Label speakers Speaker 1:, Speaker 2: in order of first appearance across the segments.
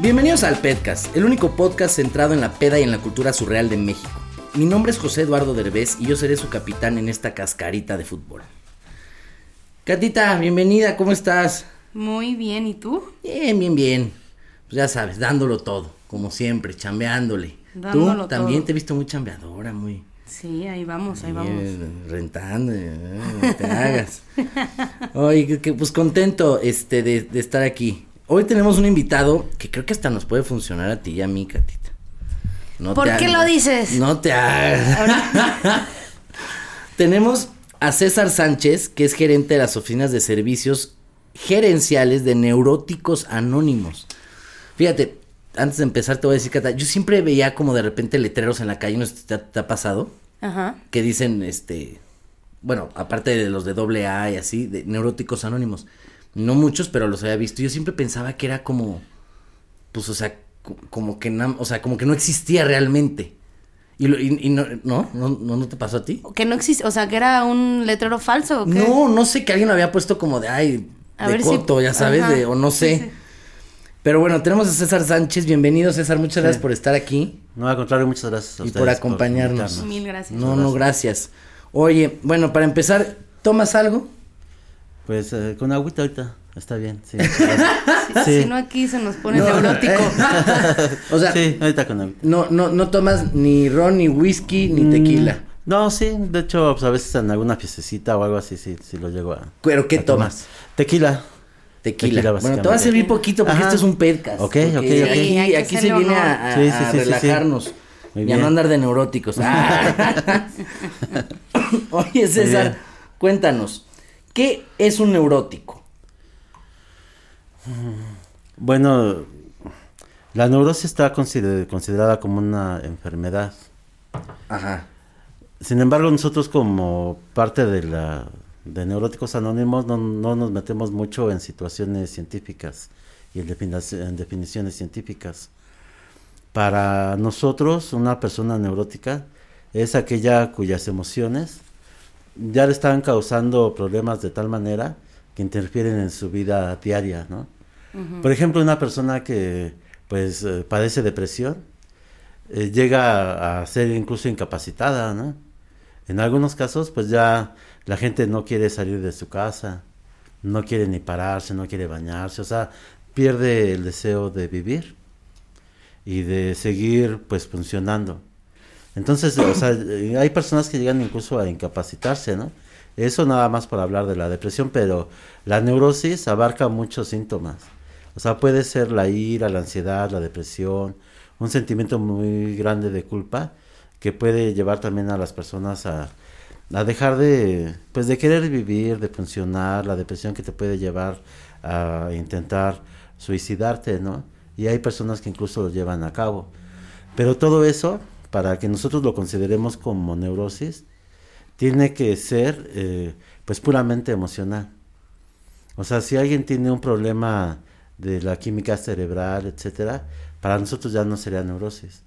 Speaker 1: Bienvenidos al Pedcast, el único podcast centrado en la peda y en la cultura surreal de México. Mi nombre es José Eduardo Derbez y yo seré su capitán en esta cascarita de fútbol. Catita, bienvenida, ¿cómo estás?
Speaker 2: Muy bien, ¿y tú?
Speaker 1: Bien, bien, bien. Pues ya sabes, dándolo todo, como siempre, chambeándole.
Speaker 2: Dándolo
Speaker 1: tú también
Speaker 2: todo.
Speaker 1: te he visto muy chambeadora, muy...
Speaker 2: Sí, ahí vamos, ahí vamos.
Speaker 1: rentando, eh, no te hagas. Oye, que- que, pues contento este, de, de estar aquí. Hoy tenemos un invitado que creo que hasta nos puede funcionar a ti y a mí, Catita. No
Speaker 2: ¿Por qué lo dices?
Speaker 1: No te hagas. tenemos a César Sánchez, que es gerente de las oficinas de servicios gerenciales de Neuróticos Anónimos. Fíjate, antes de empezar te voy a decir, Cata, yo siempre veía como de repente letreros en la calle, ¿no te ha pasado?
Speaker 2: Ajá.
Speaker 1: que dicen, este, bueno, aparte de los de doble A y así, de neuróticos anónimos. No muchos, pero los había visto. Yo siempre pensaba que era como, pues, o sea, co- como que, na- o sea, como que no existía realmente. Y, lo- y- y no, ¿no? ¿no, no, no te pasó a ti?
Speaker 2: Que no existe, o sea, que era un letrero falso o qué?
Speaker 1: No, no sé que alguien lo había puesto como de, ay,
Speaker 2: A
Speaker 1: de
Speaker 2: ver si-
Speaker 1: coto, ya sabes, de, o no sé.
Speaker 2: Sí, sí.
Speaker 1: Pero bueno, tenemos a César Sánchez. Bienvenido, César. Muchas gracias por estar aquí
Speaker 3: No, al contrario, muchas gracias a
Speaker 1: y
Speaker 3: ustedes
Speaker 1: por acompañarnos.
Speaker 3: invitarnos.
Speaker 2: Mil gracias.
Speaker 1: No, no, gracias. Oye, bueno, para empezar, ¿tomas algo?
Speaker 3: Pues eh, con agüita ahorita, está bien, sí.
Speaker 2: Si
Speaker 3: sí.
Speaker 2: no aquí se nos pone
Speaker 1: No,
Speaker 2: neurótico.
Speaker 1: O sea,
Speaker 3: sí, ahorita con agüita.
Speaker 1: no, no, no tomas ni ron, ni whisky, ni tequila.
Speaker 3: Mm, No, sí, de hecho, pues a veces en alguna fiestecita o algo así, sí, sí lo llego a.
Speaker 1: ¿Pero qué
Speaker 3: a tomar.
Speaker 1: tomas?
Speaker 3: Tequila.
Speaker 1: Tequila.
Speaker 3: Tequila,
Speaker 1: bueno, te va a servir poquito porque
Speaker 3: Ajá.
Speaker 1: este es un podcast.
Speaker 3: Ok, ok, ok.
Speaker 1: Aquí, aquí se viene a, a-
Speaker 3: Sí, sí,
Speaker 1: a
Speaker 3: sí, sí, sí.
Speaker 1: relajarnos.
Speaker 3: Muy
Speaker 1: y a no andar de neuróticos. Ah. Oye, César, cuéntanos, ¿qué es un neurótico?
Speaker 3: Bueno, la neurosis está consider- considerada como una enfermedad.
Speaker 1: Ajá.
Speaker 3: Sin embargo, nosotros como parte de la de Neuróticos Anónimos no, no nos metemos mucho en situaciones científicas y en definiciones científicas. Para nosotros, una persona neurótica es aquella cuyas emociones ya le están causando problemas de tal manera que interfieren en su vida diaria, ¿no? Por ejemplo, una persona que pues eh, padece depresión eh, llega a, a ser incluso incapacitada, ¿no? En algunos casos, pues ya la gente no quiere salir de su casa, no quiere ni pararse, no quiere bañarse, o sea, pierde el deseo de vivir y de seguir pues funcionando. Entonces, o sea, eh, hay personas que llegan incluso a incapacitarse, ¿no? Eso nada más por hablar de la depresión, pero la neurosis abarca muchos síntomas. O sea, puede ser la ira, la ansiedad, la depresión, un sentimiento muy grande de culpa que puede llevar también a las personas a, a dejar de, pues de querer vivir, de funcionar, la depresión que te puede llevar a intentar suicidarte, ¿no? Y hay personas que incluso lo llevan a cabo. Pero todo eso, para que nosotros lo consideremos como neurosis, tiene que ser eh, pues puramente emocional. O sea, si alguien tiene un problema de la química cerebral, etcétera, para nosotros ya no sería neurosis,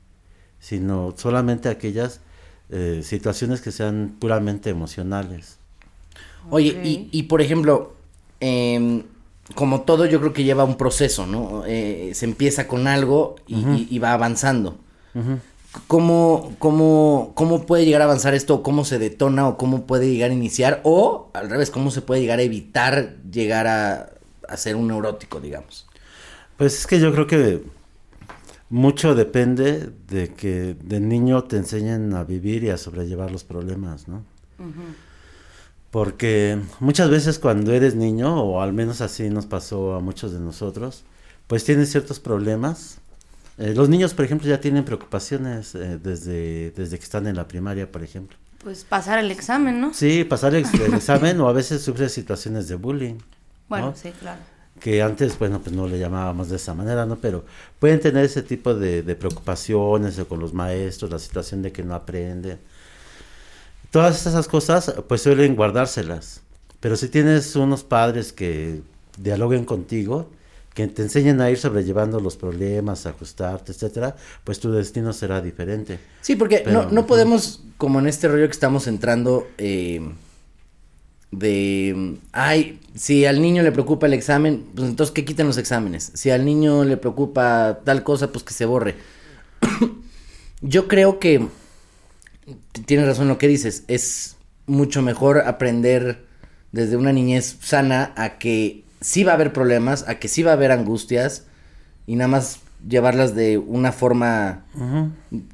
Speaker 3: sino solamente aquellas eh, situaciones que sean puramente emocionales.
Speaker 1: Oye, y, y por ejemplo, em, como todo yo creo que lleva un proceso, ¿no? Eh, se empieza con algo y, y- y va avanzando. Cómo, cómo, cómo puede llegar a avanzar esto, o cómo se detona, o cómo puede llegar a iniciar, o al revés, cómo se puede llegar a evitar llegar a, a ser un neurótico, digamos.
Speaker 3: Pues es que yo creo que mucho depende de que de niño te enseñen a vivir y a sobrellevar los problemas, ¿no? Porque muchas veces cuando eres niño, o al menos así nos pasó a muchos de nosotros, pues tienes ciertos problemas. Eh, los niños, por ejemplo, ya tienen preocupaciones eh, desde, desde que están en la primaria, por ejemplo.
Speaker 2: Pues pasar el examen, ¿no?
Speaker 3: Sí, pasar el, el examen o a veces sufre situaciones de bullying.
Speaker 2: Bueno,
Speaker 3: ¿no?
Speaker 2: sí, claro.
Speaker 3: que antes, bueno, pues no le llamábamos de esa manera, ¿no? Pero pueden tener ese tipo de, de preocupaciones o con los maestros, la situación de que no aprenden. Todas esas cosas, pues suelen guardárselas. Pero si tienes unos padres que dialoguen contigo, que te enseñen a ir sobrellevando los problemas, a ajustarte, etcétera, pues tu destino será diferente.
Speaker 1: Sí, porque
Speaker 3: Pero-
Speaker 1: no, no podemos, como en este rollo que estamos entrando, eh, de, ay, si al niño le preocupa el examen, pues entonces que quiten los exámenes. Si al niño le preocupa tal cosa, pues que se borre. Yo creo que tienes razón lo que dices. Es mucho mejor aprender desde una niñez sana a que sí va a haber problemas, a que sí va a haber angustias y nada más llevarlas de una forma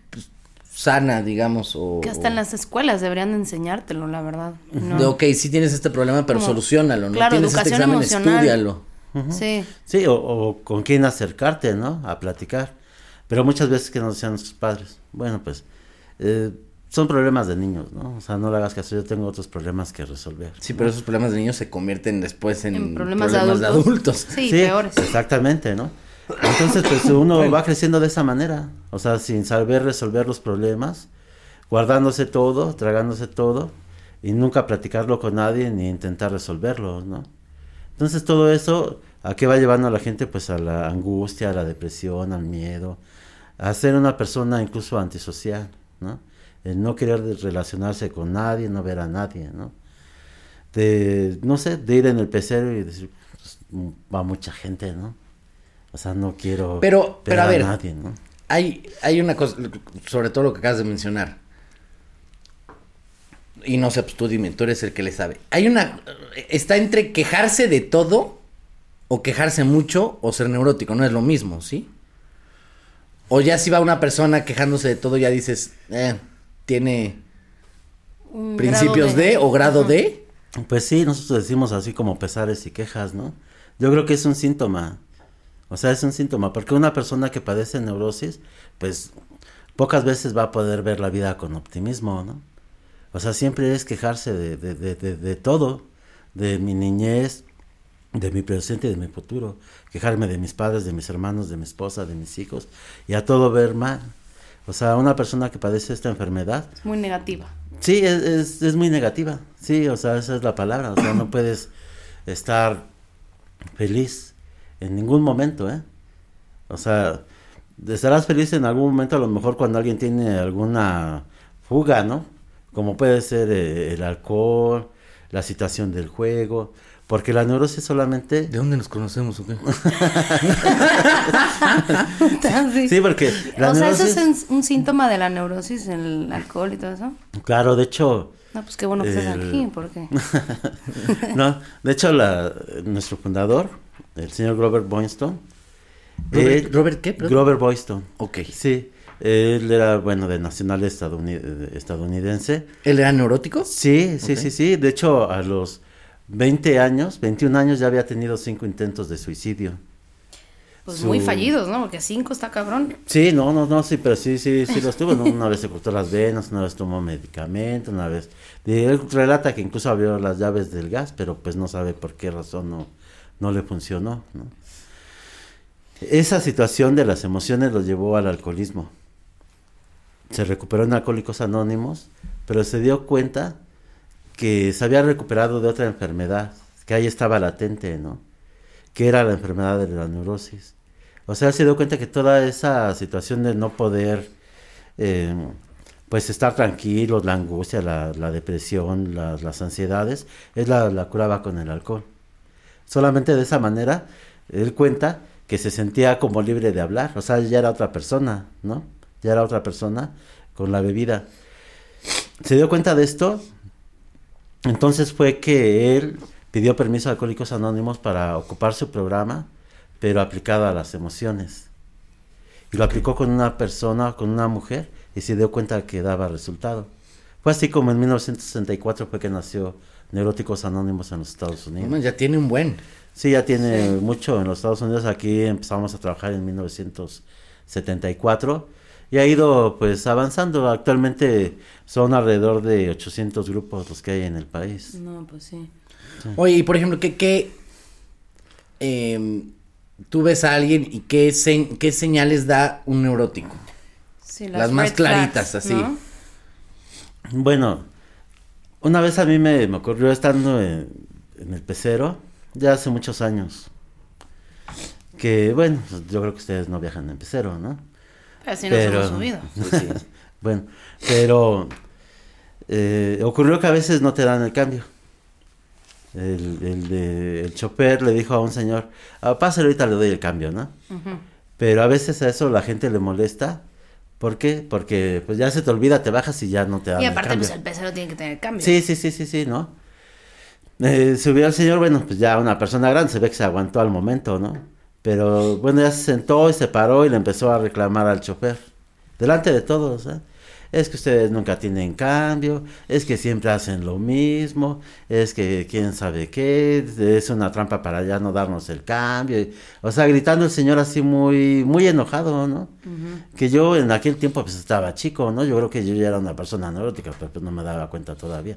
Speaker 1: pues, sana, digamos. O,
Speaker 2: Que hasta en las escuelas deberían de enseñártelo, la verdad. ¿no?
Speaker 1: de, ok, sí tienes este problema, pero
Speaker 2: Como-
Speaker 1: solucionalo, ¿no?
Speaker 2: claro,
Speaker 1: tienes este examen,
Speaker 2: emocional.
Speaker 1: estúdialo.
Speaker 2: Sí.
Speaker 3: Sí, o, o con quién acercarte, ¿no? A platicar. Pero muchas veces que nos decían nuestros padres, bueno, pues, eh, son problemas de niños, ¿no? O sea, no le hagas caso, yo tengo otros problemas que resolver.
Speaker 1: Sí, pero esos problemas de niños se convierten después en,
Speaker 2: En problemas, de, adultos. Sí, peores.
Speaker 3: Exactamente, ¿no? Entonces, pues uno va creciendo de esa manera, o sea, sin saber resolver los problemas, guardándose todo, tragándose todo, y nunca platicarlo con nadie ni intentar resolverlo, ¿no? Entonces todo eso, ¿a qué va llevando a la gente? Pues a la angustia, a la depresión, al miedo, a ser una persona incluso antisocial, ¿no? El no querer relacionarse con nadie, no ver a nadie, ¿no? De, no sé, de ir en el pecero y decir, pues, mm, va mucha gente, ¿no? O sea, no quiero
Speaker 1: Pero-
Speaker 3: ver
Speaker 1: pero a ver,
Speaker 3: nadie, ¿no?
Speaker 1: Hay, hay una cosa, sobre todo lo que acabas de mencionar. Y no sé, pues tú dime, tú eres el que le sabe. Hay una, está entre quejarse de todo o quejarse mucho o ser neurótico, no es lo mismo, ¿sí? O ya si va una persona quejándose de todo, ya dices, eh, tiene
Speaker 2: Un
Speaker 1: principios de, o grado
Speaker 2: Ajá.
Speaker 1: de.
Speaker 3: Pues sí, nosotros decimos así como pesares y quejas, ¿no? Yo creo que es un síntoma. O sea, es un síntoma, porque una persona que padece neurosis, pues pocas veces va a poder ver la vida con optimismo, ¿no? O sea, siempre es quejarse de, de, de, de, de todo, de mi niñez, de mi presente y de mi futuro. Quejarme de mis padres, de mis hermanos, de mi esposa, de mis hijos, y a todo ver mal. O sea, una persona que padece esta enfermedad,
Speaker 2: Es muy negativa.
Speaker 3: Sí, es, es, es muy negativa. Sí, o sea, esa es la palabra. O sea, no puedes estar feliz en ningún momento, ¿eh? O sea, estarás feliz en algún momento, a lo mejor cuando alguien tiene alguna fuga, ¿no? Como puede ser eh, el alcohol, la situación del juego, porque la neurosis solamente...
Speaker 1: ¿De dónde nos conocemos o qué?
Speaker 3: Sí, porque la
Speaker 2: o sea, eso
Speaker 3: neurosis...
Speaker 2: es un, un síntoma de la neurosis, el alcohol y todo eso.
Speaker 3: Claro, de hecho...
Speaker 2: No, pues qué bueno que estás
Speaker 3: El-
Speaker 2: aquí, porque...
Speaker 3: no, de hecho, la, nuestro fundador, el señor Grover Boyston.
Speaker 1: Robert-
Speaker 3: él-
Speaker 1: ¿Robert qué, perdón?
Speaker 3: Grover Boyston.
Speaker 1: Ok.
Speaker 3: Sí, él era, bueno, de nacional eh, estadounidense.
Speaker 1: ¿Él era neurótico?
Speaker 3: Sí, sí, sí, sí. De hecho, a los 20 años, 21 años, ya había tenido cinco intentos de suicidio.
Speaker 2: Pues
Speaker 3: Su-
Speaker 2: muy fallidos, ¿no? Porque cinco está cabrón.
Speaker 3: Sí, no, no, no, sí, pero sí, sí, sí los tuvo. ¿no? Una vez se cortó las venas, una vez tomó medicamento, una vez. Y él relata que incluso abrió las llaves del gas, pero pues no sabe por qué razón no, no le funcionó, ¿no? Esa situación de las emociones lo llevó al alcoholismo. Se recuperó en Alcohólicos Anónimos, pero se dio cuenta que se había recuperado de otra enfermedad, que ahí estaba latente, ¿no? Que era la enfermedad de la neurosis. O sea, se dio cuenta que toda esa situación de no poder, eh, pues estar tranquilos, la angustia, la, depresión, la- las ansiedades, es la, la curaba con el alcohol. Solamente de esa manera, él cuenta que se sentía como libre de hablar, o sea, ya era otra persona, ¿no? ya era otra persona con la bebida. Se dio cuenta de esto, entonces fue que él pidió permiso a Alcohólicos Anónimos para ocupar su programa, pero aplicado a las emociones. Y lo aplicó con una persona, con una mujer, y se dio cuenta que daba resultado. Fue así como en 1964 fue que nació Neuróticos Anónimos en los Estados Unidos.
Speaker 1: Bueno, ya tiene un buen.
Speaker 3: Sí, ya tiene mucho en los Estados Unidos. Aquí empezamos a trabajar en 1974 y ha ido pues avanzando. Actualmente son alrededor de 800 grupos los que hay en el país.
Speaker 2: No, pues sí.
Speaker 1: Oye, y por ejemplo, ¿qué, qué em, tú ves a alguien y qué, se- qué señales da un neurótico?
Speaker 2: Sí,
Speaker 1: Las más
Speaker 2: red
Speaker 1: claritas,
Speaker 2: flags,
Speaker 1: así.
Speaker 2: ¿no?
Speaker 3: Bueno, una vez a mí me, me ocurrió estando en, en el pecero, ya hace muchos años, que bueno, pues, yo creo que ustedes no viajan en pecero, ¿no?
Speaker 2: Pero si nos hemos subido.
Speaker 3: Bueno, pero eh, ocurrió que a veces no te dan el cambio. El, el, de- el chofer le dijo a un señor, ah, pásale ahorita le doy el cambio, ¿no? Pero a veces a eso la gente le molesta. ¿Por qué? Porque pues ya se te olvida, te bajas y ya no te dan
Speaker 2: Y
Speaker 3: el
Speaker 2: aparte,
Speaker 3: cambio.
Speaker 2: pues el pecero tiene que tener cambio.
Speaker 3: Sí, sí, sí, sí, sí, ¿no? Eh, subió el señor, bueno, pues ya una persona grande, se ve que se aguantó al momento, ¿no? Pero bueno, ya se sentó y se paró y le empezó a reclamar al chofer. Delante de todos, ¿eh? Es que ustedes nunca tienen cambio, es que siempre hacen lo mismo, es que quién sabe qué, es una trampa para ya no darnos el cambio. O sea, gritando el señor así muy, muy enojado, ¿no? Que yo en aquel tiempo pues estaba chico, ¿no? Yo creo que yo ya era una persona neurótica, pero pues no me daba cuenta todavía.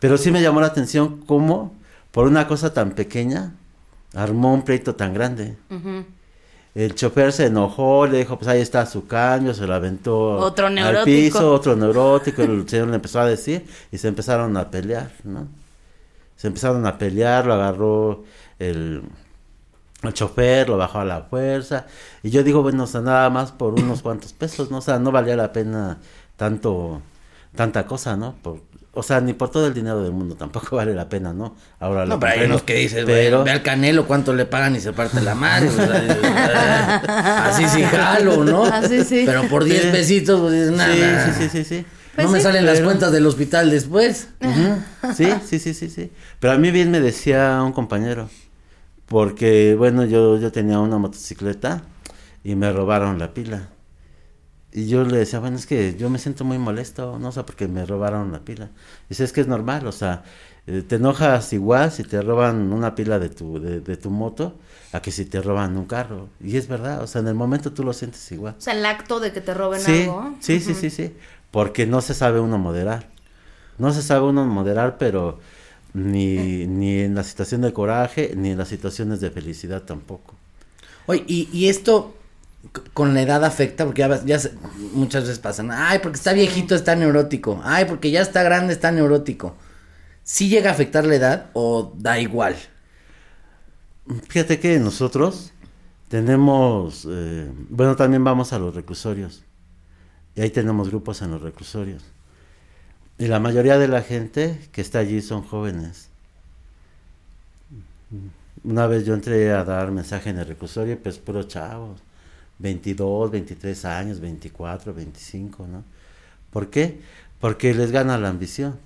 Speaker 3: Pero sí me llamó la atención cómo, por una cosa tan pequeña, armó un pleito tan grande. El chofer se enojó, le dijo, pues ahí está su cambio, se lo aventó
Speaker 2: Otro
Speaker 3: al piso, otro neurótico, el señor le empezó a decir y se empezaron a pelear, ¿no? Se empezaron a pelear, lo agarró el, el chofer, lo bajó a la fuerza y yo digo, bueno, o sea, nada más por unos cuantos pesos, ¿no? O sea, no valía la pena tanto, tanta cosa, ¿no? Por, o sea, ni por todo el dinero del mundo tampoco vale la pena, ¿no? Ahora
Speaker 1: No,
Speaker 3: lo
Speaker 1: pero hay
Speaker 3: comprendo,
Speaker 1: unos que dices,
Speaker 3: pero...
Speaker 1: ve al Canelo cuánto le pagan y se parte la madre. o sea, dices, "Ah, así sí jalo, ¿no?
Speaker 2: Así sí.
Speaker 1: Pero por 10
Speaker 3: Sí.
Speaker 1: pesitos, pues dices, nada.
Speaker 3: Sí, sí, sí, sí, sí.
Speaker 1: no
Speaker 2: Pues
Speaker 1: me salen las cuentas del hospital después.
Speaker 3: Sí, sí, sí, sí, sí. Pero a mí bien me decía un compañero, porque bueno, yo, yo tenía una motocicleta y me robaron la pila. Y yo le decía, bueno, es que yo me siento muy molesto, no sé, porque me robaron la pila. Dice, es que es normal, o sea, eh, te enojas igual si te roban una pila de tu, de, de tu moto a que si te roban un carro. Y es verdad, o sea, en el momento tú lo sientes igual.
Speaker 2: O sea, el acto de que te roben
Speaker 3: Sí,
Speaker 2: algo.
Speaker 3: sí, sí, sí, sí, porque no se sabe uno moderar. No se sabe uno moderar, pero ni, ni en la situación de coraje, ni en las situaciones de felicidad tampoco.
Speaker 1: Oye, y, y esto con la edad afecta, porque ya, ves- ya se- muchas veces pasan, ay, porque está viejito está neurótico, ay, porque ya está grande está neurótico. ¿Sí llega a afectar la edad o da igual?
Speaker 3: Fíjate que nosotros tenemos, eh, bueno, también vamos a los reclusorios. Y ahí tenemos grupos en los reclusorios. Y la mayoría de la gente que está allí son jóvenes. Una vez yo entré a dar mensaje en el reclusorio, pues puros chavos. 22, 23 años, 24, 25, ¿no? ¿Por qué? Porque les gana la ambición.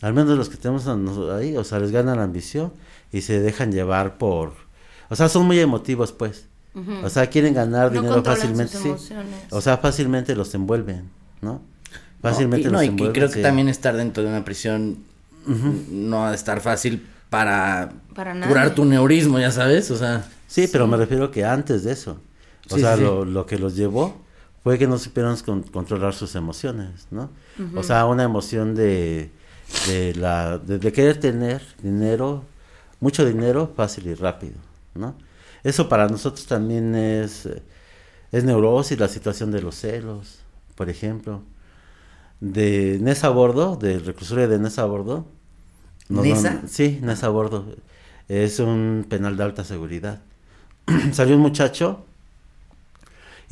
Speaker 3: Al menos los que tenemos ahí, o sea, les gana la ambición y se dejan llevar por... O sea, son muy emotivos, pues. O sea, quieren ganar
Speaker 2: No
Speaker 3: dinero fácilmente,
Speaker 2: sus
Speaker 3: sí. O sea, fácilmente los envuelven, ¿no? Fácilmente
Speaker 1: No, y, no, y- y creo que
Speaker 3: sí.
Speaker 1: también estar dentro de una prisión no ha de estar fácil para, curar tu neurismo, ya sabes, o sea...
Speaker 3: Sí, pero me refiero que antes de eso. O
Speaker 1: Sí,
Speaker 3: sea,
Speaker 1: sí.
Speaker 3: Lo, lo que los llevó fue que no supieron con- controlar sus emociones, ¿no? O sea, una emoción de, de, la, de, de querer tener dinero, mucho dinero, fácil y rápido, ¿no? Eso para nosotros también es, es neurosis, la situación de los celos, por ejemplo. De Nesa Bordo, del reclusorio de Nesa Bordo.
Speaker 1: ¿Nesa?
Speaker 3: dan- sí, Nesa Bordo. Es un penal de alta seguridad. Salió un muchacho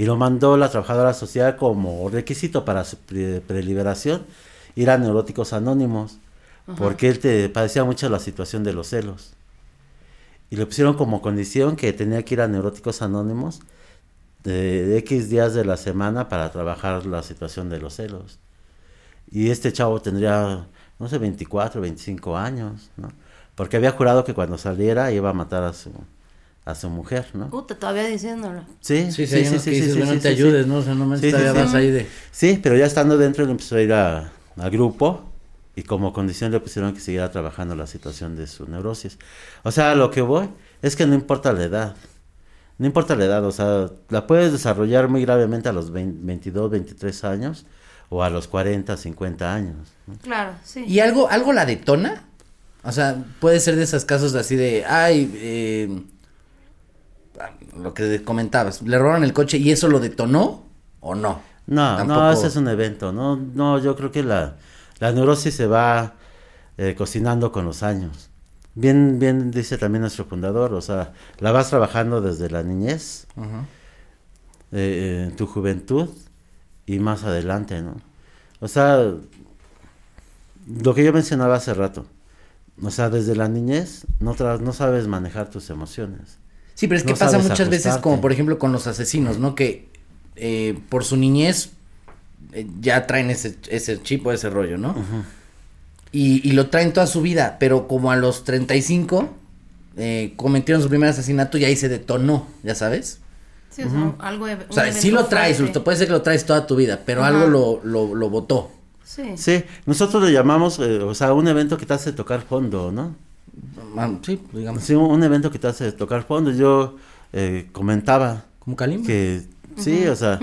Speaker 3: y lo mandó la trabajadora social como requisito para su pre- preliberación ir a neuróticos anónimos porque él te padecía mucho la situación de los celos y le pusieron como condición que tenía que ir a neuróticos anónimos de X días de la semana para trabajar la situación de los celos. Y este chavo tendría, no sé, 24, 25 años, ¿no? Porque había jurado que cuando saliera iba a matar a su, a su mujer, ¿no?
Speaker 2: Puta, todavía diciéndolo.
Speaker 3: Sí,
Speaker 1: Sí, sí, sí, sí, dices, bueno, no te ayudes, ¿no? O sea, no me
Speaker 3: Sí, sí,
Speaker 1: todavía
Speaker 3: sí.
Speaker 1: vas ahí de...
Speaker 3: Sí, pero ya estando dentro él empezó a ir a- al grupo y como condición le pusieron que siguiera trabajando la situación de su neurosis. O sea, a lo que voy es que no importa la edad. No importa la edad, o sea, la puedes desarrollar muy gravemente a los 20 22, 23 años o a los 40, 50 años. ¿no?
Speaker 2: Claro, sí.
Speaker 1: ¿Y algo, algo la detona? O sea, puede ser de esos casos así de, ay, eh, lo que comentabas, le robaron el coche y eso lo detonó o no?
Speaker 3: No, no,
Speaker 1: Tampoco-
Speaker 3: ese es un evento, no, no, yo creo que la, la neurosis se va eh, cocinando con los años. Bien, bien dice también nuestro fundador, o sea, la vas trabajando desde la niñez,
Speaker 1: Ajá.
Speaker 3: eh, en tu juventud y más adelante, ¿no? O sea, lo que yo mencionaba hace rato, o sea, desde la niñez no, tra- no sabes manejar tus emociones.
Speaker 1: Sí, pero es que
Speaker 3: No
Speaker 1: pasa muchas veces como por ejemplo con los asesinos, ¿no? Que eh, por su niñez eh, ya traen ese, ese chip o ese rollo, ¿no? y, y lo traen toda su vida, pero como a los 35 eh, cometieron su primer asesinato y ahí se detonó, ¿ya sabes?
Speaker 2: Sí, o sea, algo de-
Speaker 1: O sea, sí lo traes,
Speaker 2: fuerte.
Speaker 1: puede ser que lo traes toda tu vida, pero algo lo, lo, lo botó.
Speaker 2: Sí.
Speaker 3: Sí, nosotros le llamamos, eh, o sea, un evento que te hace tocar fondo, ¿no?
Speaker 1: Ah, Sí, digamos.
Speaker 3: Sí, un, evento que te hace tocar fondo. Yo eh, comentaba
Speaker 1: Como Kalimba.
Speaker 3: que, sí, o sea,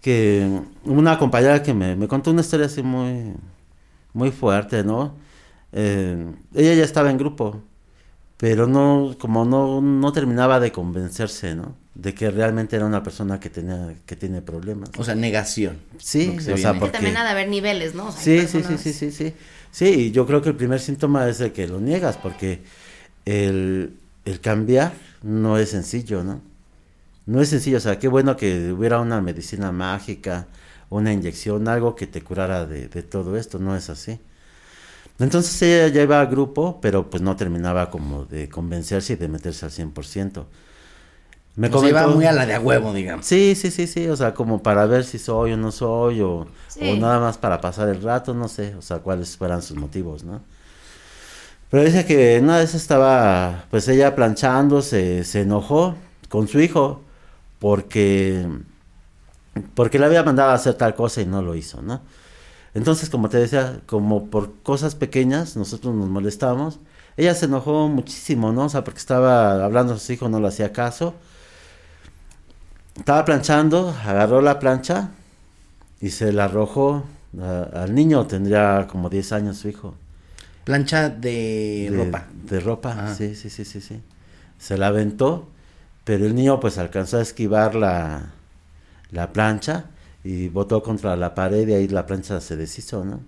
Speaker 3: que una compañera que me, me contó una historia así muy, muy fuerte, ¿no? Eh, ella ya estaba en grupo, pero no, como no, no terminaba de convencerse, ¿no? De que realmente era una persona que tenía, que tiene problemas.
Speaker 1: O sea, negación.
Speaker 3: Sí,
Speaker 1: se
Speaker 3: o sea,
Speaker 1: viene.
Speaker 3: Porque-
Speaker 2: también ha de haber niveles, ¿no? O sea, hay
Speaker 3: Sí, sí, sí, sí, sí, sí. Sí, yo creo que el primer síntoma es el que lo niegas, porque el, el cambiar no es sencillo, ¿no? No es sencillo, o sea, qué bueno que hubiera una medicina mágica, una inyección, algo que te curara de, de todo esto, no es así. Entonces ella ya iba a grupo, pero pues no terminaba como de convencerse y de meterse al 100%. Me
Speaker 1: sea, iba muy a la de a huevo, digamos.
Speaker 3: Sí, sí, sí, sí, o sea, como para ver si soy o no soy, o,
Speaker 2: Sí.
Speaker 3: o nada más para pasar el rato, no sé, o sea, cuáles fueran sus motivos, ¿no? Pero dice que una vez estaba, pues ella planchando, se, se enojó con su hijo, porque, porque le había mandado a hacer tal cosa y no lo hizo, ¿no? Entonces, como te decía, como por cosas pequeñas, nosotros nos molestábamos, ella se enojó muchísimo, ¿no? O sea, porque estaba hablando a su hijo, no le hacía caso, estaba planchando, agarró la plancha y se la arrojó a- al niño, tendría como 10 años su hijo.
Speaker 1: Plancha de, ropa.
Speaker 3: De ropa,
Speaker 1: Ah.
Speaker 3: sí, sí, sí, sí, sí. Se la aventó, pero el niño pues alcanzó a esquivar la, la plancha y botó contra la pared y ahí la plancha se deshizo, ¿no?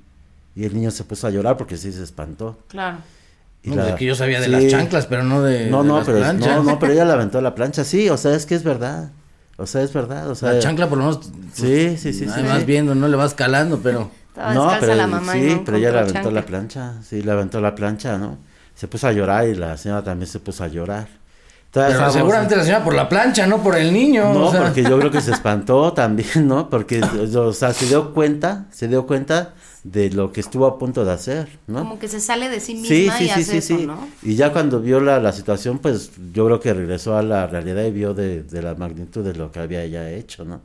Speaker 3: Y el niño se puso a llorar porque sí se espantó.
Speaker 2: Claro.
Speaker 3: Y
Speaker 1: No,
Speaker 3: la-
Speaker 1: pues es que yo sabía de
Speaker 3: sí.
Speaker 1: las chanclas, pero no de,
Speaker 3: No,
Speaker 1: de
Speaker 3: no,
Speaker 1: las
Speaker 3: pero,
Speaker 1: planchas.
Speaker 3: no, no, pero ella la aventó la plancha, sí, o sea, es que es verdad. O sea, es verdad, o sea.
Speaker 1: La chancla por lo menos.
Speaker 3: Sí, sí, sí,
Speaker 1: ahí
Speaker 3: sí,
Speaker 1: vas
Speaker 3: sí.
Speaker 1: viendo, no le vas calando, pero.
Speaker 2: Estaba
Speaker 3: No, pero
Speaker 2: la mamá y
Speaker 3: sí,
Speaker 2: no
Speaker 3: pero ella le aventó la plancha, sí, le aventó la plancha, ¿no? Se puso a llorar y la señora también se puso a llorar.
Speaker 1: Pero seguramente la señora por la plancha, no por el niño.
Speaker 3: No,
Speaker 1: o sea.
Speaker 3: porque yo creo que se espantó también, ¿no? Porque, o sea, se dio cuenta, se dio cuenta de lo que estuvo a punto de hacer, ¿no?
Speaker 2: Como que se sale de sí misma
Speaker 3: Sí,
Speaker 2: y
Speaker 3: sí, sí,
Speaker 2: hace
Speaker 3: sí,
Speaker 2: eso,
Speaker 3: sí.
Speaker 2: ¿no?
Speaker 3: Y ya cuando vio la, la situación, pues yo creo que regresó a la realidad y vio de, de la magnitud de lo que había ella hecho, ¿no?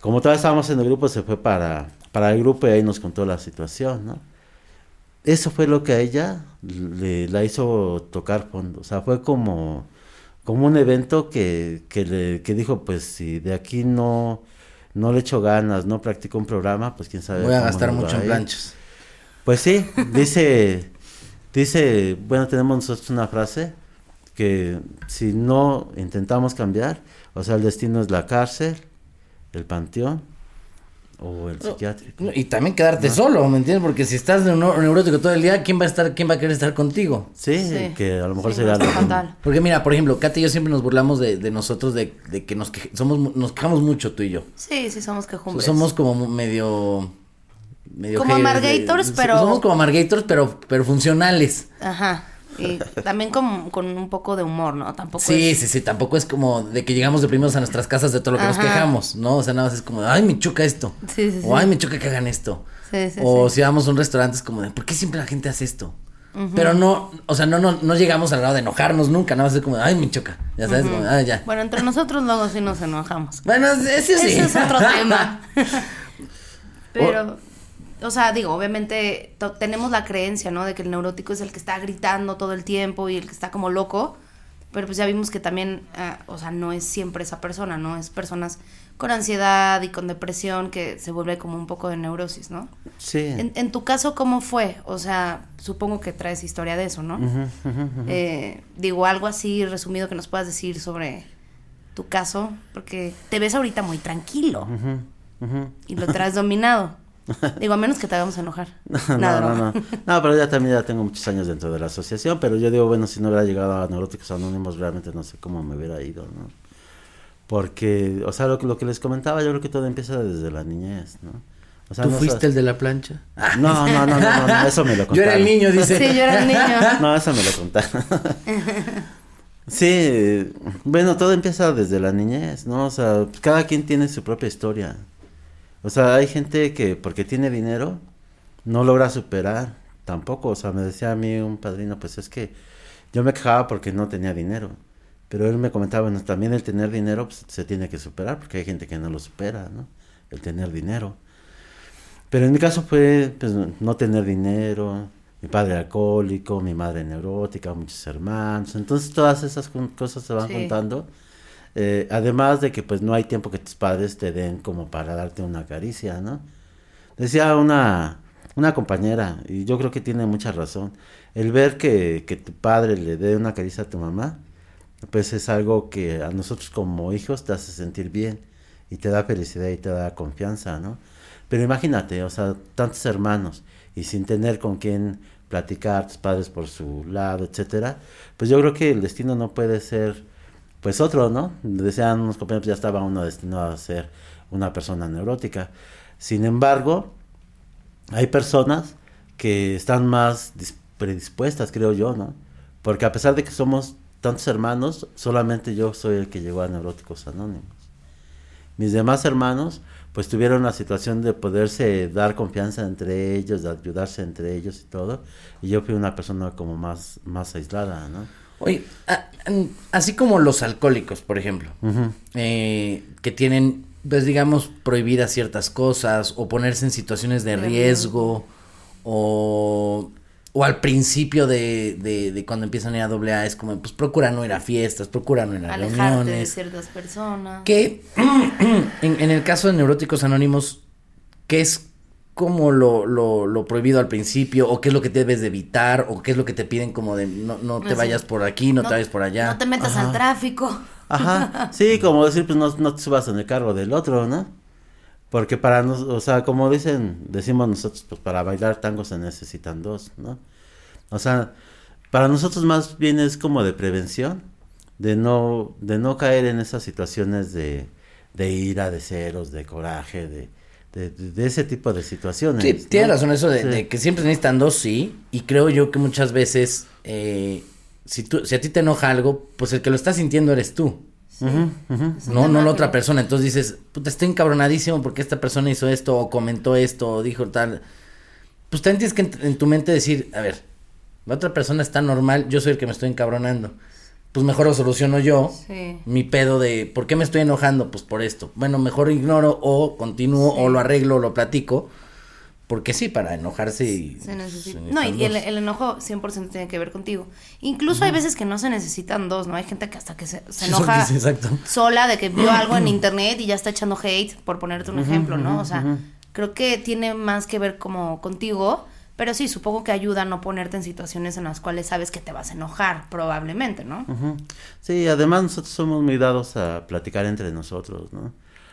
Speaker 3: Como todavía estábamos en el grupo, se fue para, para el grupo y ahí nos contó la situación, ¿no? Eso fue lo que a ella le, la hizo tocar fondo. O sea, fue como, como un evento que, que, le, que dijo, pues si de aquí no, no le echo ganas, no practico un programa, pues quién sabe.
Speaker 1: Voy a gastar mucho en planchas.
Speaker 3: Pues sí, dice, dice, bueno, tenemos nosotros una frase que si no intentamos cambiar, o sea, el destino es la cárcel, el panteón o el psiquiátrico.
Speaker 1: No, Y también quedarte solo, ¿me entiendes? Porque si estás neurótico todo el día, ¿quién va a estar, quién va a querer estar contigo?
Speaker 3: Sí,
Speaker 2: Sí.
Speaker 3: que a lo mejor
Speaker 2: Sí,
Speaker 3: lo-
Speaker 2: fatal.
Speaker 1: Porque mira, por ejemplo, Katy y yo siempre nos burlamos de, de nosotros de, de que nos somos nos quejamos mucho tú y yo.
Speaker 2: Sí, sí, somos quejumbres.
Speaker 1: Somos como medio medio
Speaker 2: Como amargators, pero-
Speaker 1: somos como amargators pero pero funcionales.
Speaker 2: Ajá. Y también con, con un poco de humor, ¿no? Tampoco
Speaker 1: Sí,
Speaker 2: es-
Speaker 1: sí, sí, tampoco es como de que llegamos deprimidos a nuestras casas de todo lo que nos quejamos, ¿no? O sea, nada más es como, ay, me choca esto.
Speaker 2: Sí, sí,
Speaker 1: O ay, me choca que hagan esto.
Speaker 2: Sí, sí,
Speaker 1: o si vamos a un restaurante es como de, ¿por qué siempre la gente hace esto? Pero no, o sea, no, no, no llegamos al grado de enojarnos nunca, nada más es como, ay, me choca. Ya sabes, como, ah, ya.
Speaker 2: Bueno, entre nosotros luego sí nos enojamos.
Speaker 1: Bueno, ese sí.
Speaker 2: Ese es otro tema. Pero, o sea, digo, obviamente tenemos la creencia, ¿no? De que el neurótico es el que está gritando todo el tiempo y el que está como loco. Pero pues ya vimos que también, ah, o sea, no es siempre esa persona, ¿no? Es personas con ansiedad y con depresión que se vuelve como un poco de neurosis, ¿no?
Speaker 3: Sí.
Speaker 2: En, en tu caso, ¿cómo fue? O sea, supongo que traes historia de eso, ¿no? Eh, digo, algo así resumido que nos puedas decir sobre tu caso, porque te ves ahorita muy tranquilo y lo traes dominado. Digo, a menos que te hagamos enojar.
Speaker 3: no,
Speaker 2: Nada,
Speaker 3: no, no. No, pero ya también ya tengo muchos años dentro de la asociación, pero yo digo, bueno, si no hubiera llegado a Neuróticos Anónimos, realmente no sé cómo me hubiera ido, ¿no? Porque, o sea, lo, que- lo que les comentaba, yo creo que todo empieza desde la niñez, ¿no? O sea,
Speaker 1: ¿Tú
Speaker 3: no
Speaker 1: fuiste el de la plancha?
Speaker 3: No, no, no, no, no, no, eso me lo contaron.
Speaker 1: Yo era el niño, dice.
Speaker 2: Sí, yo era el niño.
Speaker 3: No, eso me lo contaron. sí, bueno, todo empieza desde la niñez, ¿no? O sea, cada quien tiene su propia historia. O sea, hay gente que porque tiene dinero no logra superar tampoco. O sea, me decía a mí un padrino, pues es que yo me quejaba porque no tenía dinero. Pero él me comentaba, bueno, también el tener dinero pues, se tiene que superar porque hay gente que no lo supera, ¿no? El tener dinero. Pero en mi caso fue pues, no tener dinero, mi padre alcohólico, mi madre neurótica, muchos hermanos. Entonces todas esas cosas se van
Speaker 2: Sí.
Speaker 3: juntando. Eh, además de que pues no hay tiempo que tus padres te den como para darte una caricia, ¿no? Decía una, una compañera, y yo creo que tiene mucha razón, el ver que, que tu padre le dé una caricia a tu mamá, pues es algo que a nosotros como hijos te hace sentir bien y te da felicidad y te da confianza, ¿no? Pero imagínate, o sea, tantos hermanos y sin tener con quién platicar, tus padres por su lado, etcétera, pues yo creo que el destino no puede ser, pues otro, ¿no? Decían unos compañeros, ya estaba uno destinado a ser una persona neurótica. Sin embargo, hay personas que están más dis- predispuestas, creo yo, ¿no? Porque a pesar de que somos tantos hermanos, solamente yo soy el que llegó a Neuróticos Anónimos. Mis demás hermanos, pues tuvieron la situación de poderse dar confianza entre ellos, de ayudarse entre ellos y todo. Y yo fui una persona como más, más aislada, ¿no?
Speaker 1: Oye, a- así como los alcohólicos, por ejemplo, eh, que tienen, pues digamos, prohibidas ciertas cosas o ponerse en situaciones de riesgo o, o al principio de, de, de cuando empiezan a ir a doble A es como, pues procura no ir a fiestas, procura no ir a
Speaker 2: Alejarte de
Speaker 1: reuniones.
Speaker 2: ciertas personas.
Speaker 1: Que en, en el caso de Neuróticos Anónimos, ¿qué es como lo, lo, lo prohibido al principio? ¿O qué es lo que debes de evitar? ¿O qué es lo que te piden como de no, no te vayas por aquí, no, te vayas por allá?
Speaker 2: No te metas al tráfico.
Speaker 3: Ajá, sí, como decir, pues no, no te subas en el carro del otro, ¿no? Porque para nos, o sea, como dicen, decimos nosotros, pues para bailar tango se necesitan dos, ¿no? O sea, para nosotros más bien es como de prevención, de no, de no caer en esas situaciones de, de ira, de ceros, de coraje, de, de, de- de ese tipo de situaciones.
Speaker 1: Sí,
Speaker 3: ¿no?
Speaker 1: tienes razón eso de,
Speaker 3: Sí.
Speaker 1: de que siempre se necesitan dos, sí. Y creo yo que muchas veces, eh, si, tú, si a ti te enoja algo, pues el que lo está sintiendo eres tú. No, no la otra persona. Entonces dices, puta, estoy encabronadísimo porque esta persona hizo esto, o comentó esto, o dijo tal. Pues también tienes que en, en tu mente decir, a ver, la otra persona está normal, yo soy el que me estoy encabronando. Pues mejor lo soluciono yo.
Speaker 2: Sí.
Speaker 1: Mi pedo de, ¿por qué me estoy enojando? Pues por esto. Bueno, mejor ignoro o continúo
Speaker 2: Sí.
Speaker 1: o lo arreglo o lo platico. Porque sí, para enojarse y...
Speaker 2: Se necesita.
Speaker 1: se
Speaker 2: No, y el, el enojo 100% tiene que ver contigo. Incluso hay veces que no se necesitan dos, ¿no? Hay gente que hasta que se, enoja
Speaker 1: sí,
Speaker 2: sola de que vio algo en internet y ya está echando hate, por ponerte un ejemplo, ¿no? O sea, creo que tiene más que ver como contigo, pero sí, supongo que ayuda a no ponerte en situaciones en las cuales sabes que te vas a enojar, probablemente, ¿no?
Speaker 3: Ujú. Sí, además nosotros somos muy dados a platicar entre nosotros, ¿no?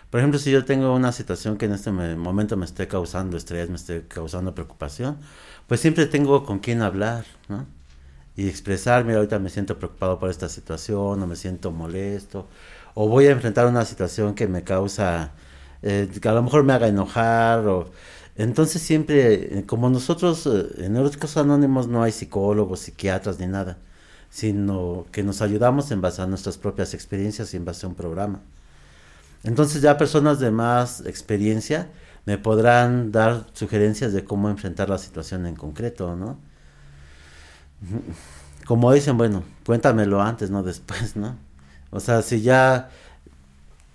Speaker 3: Por ejemplo, si yo tengo una situación que en este me- momento me esté causando estrés, me esté causando preocupación, pues siempre tengo con quién hablar, ¿no? Y expresarme, ahorita me siento preocupado por esta situación, o me siento molesto, o voy a enfrentar una situación que me causa, eh, que a lo mejor me haga enojar, o... Entonces siempre, eh, como nosotros eh, en Neuróticos Anónimos no hay psicólogos, psiquiatras ni nada, sino que nos ayudamos en base a nuestras propias experiencias y en base a un programa. Entonces ya personas de más experiencia me podrán dar sugerencias de cómo enfrentar la situación en concreto, ¿no? Como dicen, bueno, cuéntamelo antes, no después, ¿no? O sea, si ya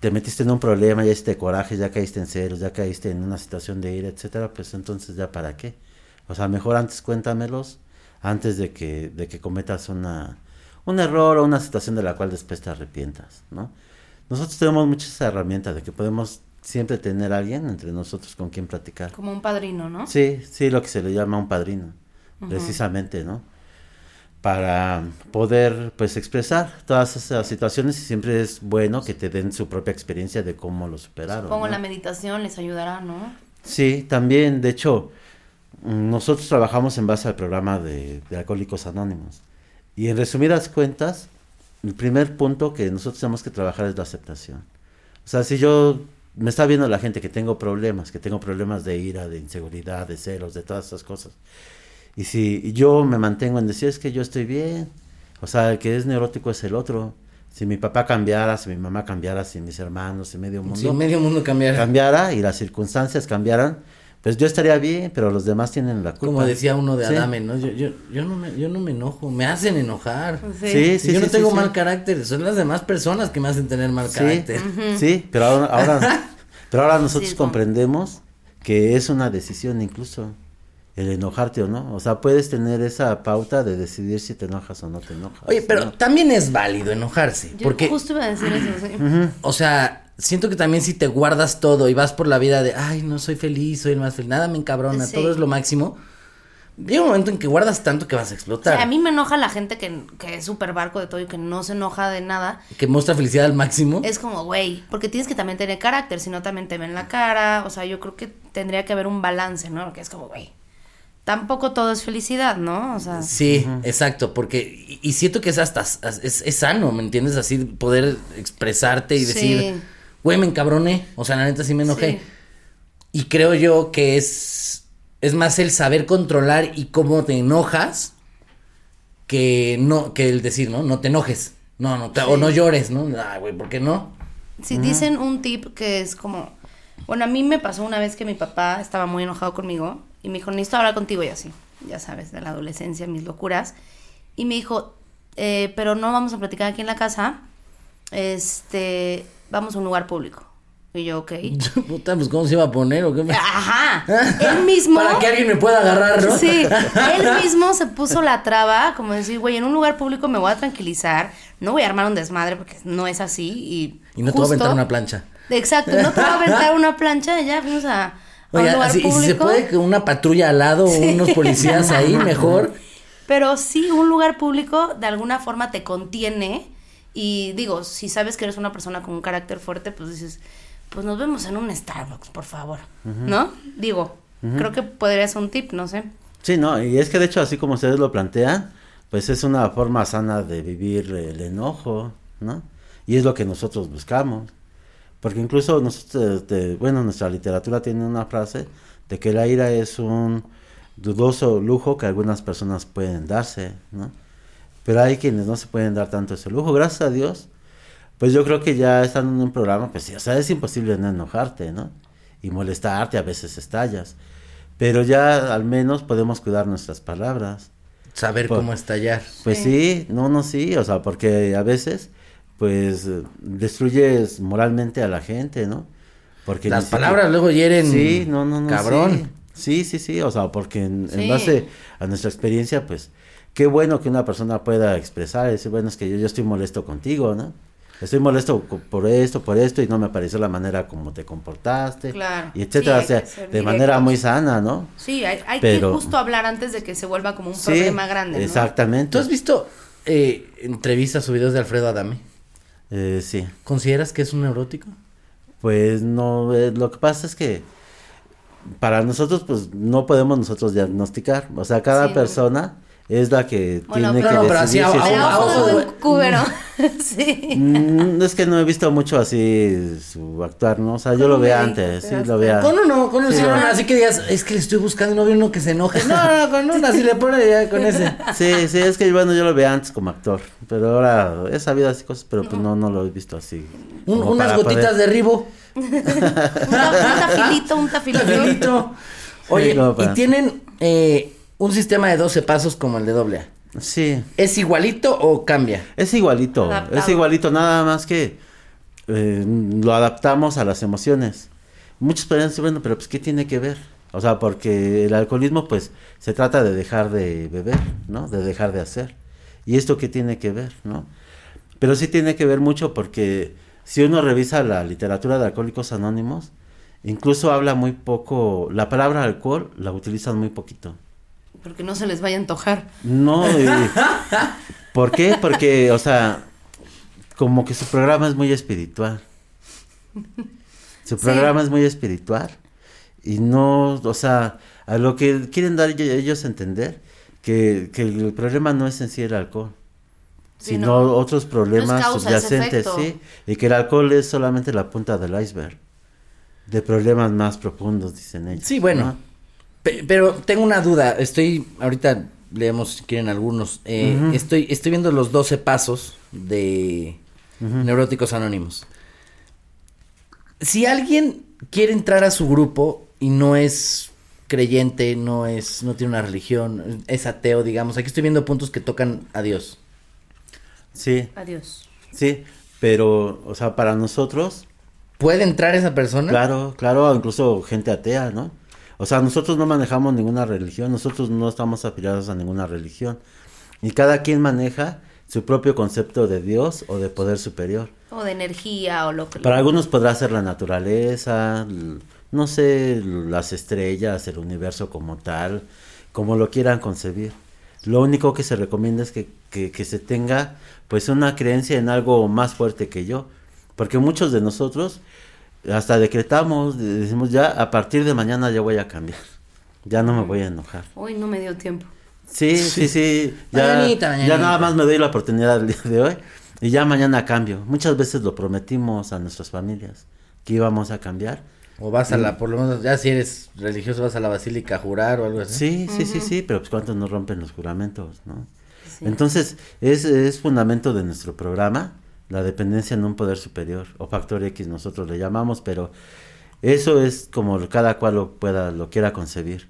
Speaker 3: te metiste en un problema, ya hiciste coraje, ya caíste en ceros, ya caíste en una situación de ira, etcétera, pues entonces ya para qué. O sea, mejor antes cuéntamelos antes de que, de que cometas una, un error o una situación de la cual después te arrepientas, ¿no? Nosotros tenemos muchas herramientas de que podemos siempre tener a alguien entre nosotros con quien platicar.
Speaker 2: Como un padrino, ¿no?
Speaker 3: Sí, sí, lo que se le llama un padrino, precisamente, ¿no? Para poder, pues, expresar todas esas situaciones y siempre es bueno que te den su propia experiencia de cómo lo superaron.
Speaker 2: Supongo
Speaker 3: ¿no?
Speaker 2: la meditación les ayudará, ¿no?
Speaker 3: Sí, también, de hecho, nosotros trabajamos en base al programa de, de Alcohólicos Anónimos. Y en resumidas cuentas, el primer punto que nosotros tenemos que trabajar es la aceptación. O sea, si yo me está viendo la gente que tengo problemas, que tengo problemas de ira, de inseguridad, de celos, de todas esas cosas. Y si yo me mantengo en decir es que yo estoy bien, o sea, el que es neurótico es el otro. Si mi papá cambiara, si mi mamá cambiara, si mis hermanos, si medio mundo
Speaker 1: Si medio mundo cambiara.
Speaker 3: cambiara y las circunstancias cambiaran, pues yo estaría bien, pero los demás tienen la culpa.
Speaker 1: Como decía uno de
Speaker 3: Sí.
Speaker 1: Adame, ¿no? Yo, yo, yo, no me, yo no me enojo, me hacen enojar.
Speaker 3: Sí, sí,
Speaker 1: yo no
Speaker 3: sí,
Speaker 1: tengo
Speaker 3: sí,
Speaker 1: mal
Speaker 3: sí.
Speaker 1: carácter, son las demás personas que me hacen tener mal
Speaker 3: Sí,
Speaker 1: carácter.
Speaker 3: sí, pero ahora, ahora, pero ahora nosotros
Speaker 2: Sí,
Speaker 3: comprendemos que es una decisión incluso el enojarte o no. O sea, puedes tener esa pauta de decidir si te enojas o no te enojas.
Speaker 1: Oye, pero
Speaker 3: ¿no?
Speaker 1: también es válido enojarse,
Speaker 2: Yo
Speaker 1: porque,
Speaker 2: justo iba a decir eso, sí.
Speaker 1: o sea, siento que también si te guardas todo y vas por la vida de, ay, no soy feliz, soy el más feliz, nada me encabrona,
Speaker 2: Sí.
Speaker 1: todo es lo máximo, llega un momento en que guardas tanto que vas a
Speaker 2: O
Speaker 1: explotar,
Speaker 2: sea, a mí me enoja la gente que, que es súper barco de todo y que no se enoja de nada.
Speaker 1: que muestra felicidad al máximo.
Speaker 2: Es como, güey, porque tienes que también tener carácter, si no también te ven la cara. O sea, yo creo que tendría que haber un balance, ¿no? Porque es como, güey, tampoco todo es felicidad, ¿no? O sea,
Speaker 1: Sí, exacto, porque y, y siento que es hasta es, es sano, ¿me entiendes? Así poder expresarte y
Speaker 2: Sí.
Speaker 1: decir, güey, me encabroné, o sea, la neta sí me enojé.
Speaker 2: Sí.
Speaker 1: Y creo yo que es es más el saber controlar y cómo te enojas que no que el decir, ¿no? No te enojes. No, no, te- o no llores, ¿no? Ay, güey, ¿por qué no?
Speaker 2: Si dicen un tip que es como, bueno, a mí me pasó una vez que mi papá estaba muy enojado conmigo y me dijo, necesito hablar contigo y así, ya sabes, de la adolescencia, mis locuras. Y me dijo, "Eh, pero no vamos a platicar aquí en la casa, este, vamos a un lugar público. Y yo, ok.
Speaker 1: Puta, pues cómo se iba a poner o qué me-
Speaker 2: Ajá, él mismo...
Speaker 1: Para que alguien me pueda agarrar, ¿no?
Speaker 2: Sí, él mismo se puso la traba, como decir, güey, en un lugar público me voy a tranquilizar, no voy a armar un desmadre porque no es así y...
Speaker 1: Y no te voy a
Speaker 2: justo-
Speaker 1: aventar una plancha.
Speaker 2: Exacto, no te voy a aventar una plancha, ya fuimos a
Speaker 1: Oye,
Speaker 2: un lugar
Speaker 1: así, y
Speaker 2: público.
Speaker 1: si se puede que una patrulla al lado o unos policías ahí, mejor.
Speaker 2: Pero sí, un lugar público de alguna forma te contiene y digo, si sabes que eres una persona con un carácter fuerte, pues dices, pues nos vemos en un Starbucks, por favor, ¿no? Digo, creo que podría ser un tip, no sé.
Speaker 3: Sí, no, y es que de hecho, así como ustedes lo plantean, pues es una forma sana de vivir el enojo, ¿no? Y es lo que nosotros buscamos. Porque incluso nosotros, este, bueno, nuestra literatura tiene una frase de que la ira es un dudoso lujo que algunas personas pueden darse, ¿no? Pero hay quienes no se pueden dar tanto ese lujo, gracias a Dios. Pues yo creo que ya estando en un programa, pues sí, o sea, es imposible no enojarte, ¿no? Y molestarte, a veces estallas. Pero ya al menos podemos cuidar nuestras palabras.
Speaker 1: Saber
Speaker 3: Por-
Speaker 1: cómo estallar.
Speaker 3: Pues sí. no, no, sí, o sea, porque a veces, pues, eh, destruyes moralmente a la gente, ¿no? Porque
Speaker 1: Las palabras luego hieren.
Speaker 3: Sí, no, no, no.
Speaker 1: Cabrón.
Speaker 3: Sí, sí, sí, sí, o sea, porque en, base a nuestra experiencia, pues, qué bueno que una persona pueda expresar, decir, bueno, es que yo, yo estoy molesto contigo, ¿no? Estoy molesto por esto, por esto, y no me pareció la manera como te comportaste.
Speaker 2: Claro.
Speaker 3: Y etcétera,
Speaker 2: Sí,
Speaker 3: o sea, de manera muy sana, ¿no?
Speaker 2: Sí, hay, hay
Speaker 3: Pero-
Speaker 2: que justo hablar antes de que se vuelva como un
Speaker 3: Sí,
Speaker 2: problema grande, ¿no?
Speaker 3: Exactamente.
Speaker 1: ¿Tú has visto eh, entrevistas o videos de Alfredo Adame?
Speaker 3: Eh, sí.
Speaker 1: ¿Consideras que es un neurótico?
Speaker 3: Pues no, eh, lo que pasa es que para nosotros, pues no podemos nosotros diagnosticar. O sea, cada
Speaker 2: Sí.
Speaker 3: persona es la que
Speaker 2: Bueno,
Speaker 3: tiene
Speaker 2: pero-
Speaker 3: que
Speaker 1: pero así
Speaker 3: decidir
Speaker 1: a-
Speaker 3: si
Speaker 1: a-
Speaker 3: es
Speaker 2: Pero
Speaker 3: un
Speaker 1: a-
Speaker 2: buen- cubero. sí.
Speaker 3: Mm, es que no he visto mucho así su actuar, ¿no? O sea, yo lo veía antes, sí, lo veía.
Speaker 1: Con uno, con uno,
Speaker 3: Sí,
Speaker 1: sí,
Speaker 3: ¿no?
Speaker 1: así que digas, es que le estoy buscando novio uno que se enoje. No, no, con una, si le pone ya con ese.
Speaker 3: Sí, sí, es que bueno, yo lo veía antes como actor, pero ahora he sabido así cosas, pero pues no, no lo he visto así.
Speaker 1: Un- unas gotitas
Speaker 3: poder-
Speaker 1: de ribo.
Speaker 2: Un, ta- un tafilito, un tafilito.
Speaker 1: Tafilito. Oye, y tienen eh, un sistema de 12 pasos como el de doble A.
Speaker 3: Sí,
Speaker 1: ¿Es igualito o cambia?
Speaker 3: es igualito,
Speaker 2: Adaptado.
Speaker 3: es igualito, nada más que eh, lo adaptamos a las emociones. Muchos podrían decir, bueno, pero pues ¿qué tiene que ver? O sea, porque el alcoholismo pues se trata de dejar de beber, ¿no? De dejar de hacer. ¿Y esto qué tiene que ver, no? Pero sí tiene que ver mucho porque si uno revisa la literatura de Alcohólicos Anónimos, incluso habla muy poco, la palabra alcohol la utilizan muy poquito.
Speaker 2: Porque no se les vaya a antojar.
Speaker 3: No, y- ¿por qué? Porque, o sea, como que su programa es muy espiritual. Su
Speaker 2: Sí.
Speaker 3: programa es muy espiritual y no, o sea, a lo que quieren dar ellos- a entender que, que el problema no es en sí el alcohol,
Speaker 2: Sí,
Speaker 3: sino
Speaker 2: no.
Speaker 3: otros problemas subyacentes, sí, y que el alcohol es solamente la punta del iceberg de problemas más profundos, dicen ellos.
Speaker 1: Sí, bueno.
Speaker 3: ¿no?
Speaker 1: Pe- pero tengo una duda. Estoy, ahorita leemos si quieren algunos. Eh, estoy, estoy viendo los 12 pasos de Neuróticos Anónimos. Si alguien quiere entrar a su grupo y no es creyente, no es, no tiene una religión, es ateo, digamos. Aquí estoy viendo puntos que tocan a Dios.
Speaker 3: Sí,
Speaker 2: Adiós.
Speaker 3: sí, pero, o sea, para nosotros
Speaker 1: ¿Puede entrar esa persona?
Speaker 3: Claro, claro, incluso gente atea, ¿no? O sea, nosotros no manejamos ninguna religión, nosotros no estamos afiliados a ninguna religión. Y cada quien maneja su propio concepto de Dios o de poder superior.
Speaker 2: O de energía o lo que...
Speaker 3: Para algunos podrá ser la naturaleza, no sé, las estrellas, el universo como tal, como lo quieran concebir. Lo único que se recomienda es que, que, que se tenga pues una creencia en algo más fuerte que yo. Porque muchos de nosotros hasta decretamos, de- decimos ya a partir de mañana ya voy a cambiar. Ya no me voy a enojar.
Speaker 2: Uy, no me dio tiempo.
Speaker 3: Sí, sí, sí. Ya,
Speaker 1: Mañanita,
Speaker 3: ya
Speaker 1: mañanita.
Speaker 3: nada más me doy la oportunidad el día de hoy y ya mañana cambio. Muchas veces lo prometimos a nuestras familias que íbamos a cambiar.
Speaker 1: O vas a la, por lo menos, ya si eres religioso, vas a la basílica a jurar o algo así.
Speaker 3: Sí, sí, sí, sí, pero pues cuántos nos rompen los juramentos, ¿no? Entonces, es, es fundamento de nuestro programa, la dependencia en un poder superior, o factor X nosotros le llamamos, pero eso es como cada cual lo pueda, lo quiera concebir.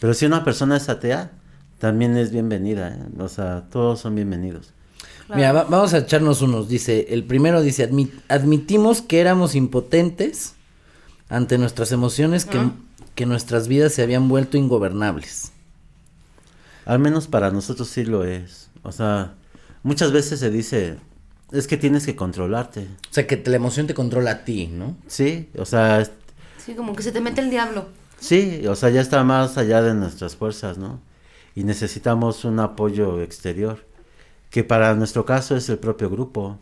Speaker 3: Pero si una persona es atea, también es bienvenida, ¿eh? O sea, todos son bienvenidos.
Speaker 1: Mira, va- vamos a echarnos unos. Dice, el primero dice, "Admi- admitimos que éramos impotentes ante nuestras emociones, que, que nuestras vidas se habían vuelto ingobernables.
Speaker 3: Al menos para nosotros sí lo es. O sea, muchas veces se dice, es que tienes que controlarte.
Speaker 1: O sea, que la emoción te controla a ti, ¿no?
Speaker 3: Sí, o sea,
Speaker 2: Sí, como que se te mete el diablo.
Speaker 3: Sí, o sea, ya está más allá de nuestras fuerzas, ¿no? Y necesitamos un apoyo exterior, que para nuestro caso es el propio grupo.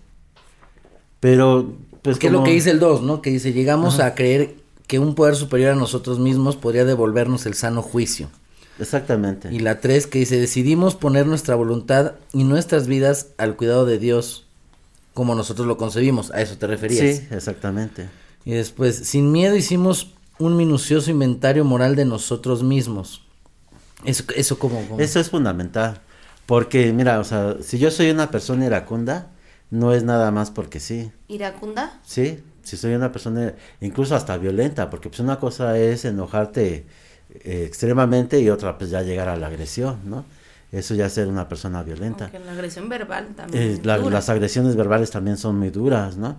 Speaker 3: Pero, pues
Speaker 1: que es lo que dice el 2, ¿no? Que dice, llegamos a creer que un poder superior a nosotros mismos podría devolvernos el sano juicio.
Speaker 3: Exactamente.
Speaker 1: Y la 3 que dice, decidimos poner nuestra voluntad y nuestras vidas al cuidado de Dios como nosotros lo concebimos. A eso te referías.
Speaker 3: Sí, exactamente.
Speaker 1: Y después, sin miedo hicimos un minucioso inventario moral de nosotros mismos. Eso, eso como... como-
Speaker 3: Eso es fundamental. Porque, mira, o sea, si yo soy una persona iracunda, no es nada más porque sí.
Speaker 2: ¿Iracunda?
Speaker 3: Sí, si soy una persona incluso hasta violenta, porque pues una cosa es enojarte eh, extremadamente y otra pues ya llegar a la agresión, ¿no? Eso ya es ser una persona violenta.
Speaker 2: Aunque la agresión verbal también.
Speaker 3: Eh, la- las agresiones verbales también son muy duras, ¿no?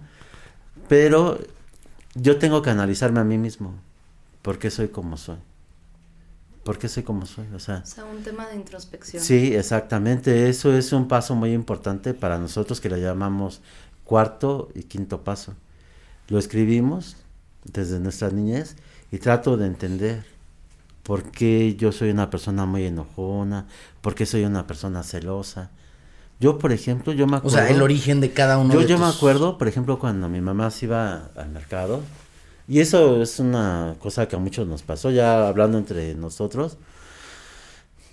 Speaker 3: Pero yo tengo que analizarme a mí mismo. ¿Por qué soy como soy? ¿Por qué soy como soy? O sea,
Speaker 2: O sea, un tema de introspección.
Speaker 3: sí, exactamente. Eso es un paso muy importante para nosotros que le llamamos cuarto y quinto paso. Lo escribimos desde nuestra niñez y trato de entender por qué yo soy una persona muy enojona, por qué soy una persona celosa. Yo, por ejemplo, yo me
Speaker 1: o
Speaker 3: acuerdo...
Speaker 1: sea, el origen de cada uno
Speaker 3: Yo,
Speaker 1: de
Speaker 3: yo me acuerdo, por ejemplo, cuando mi mamá se iba al mercado, y eso es una cosa que a muchos nos pasó, ya hablando entre nosotros,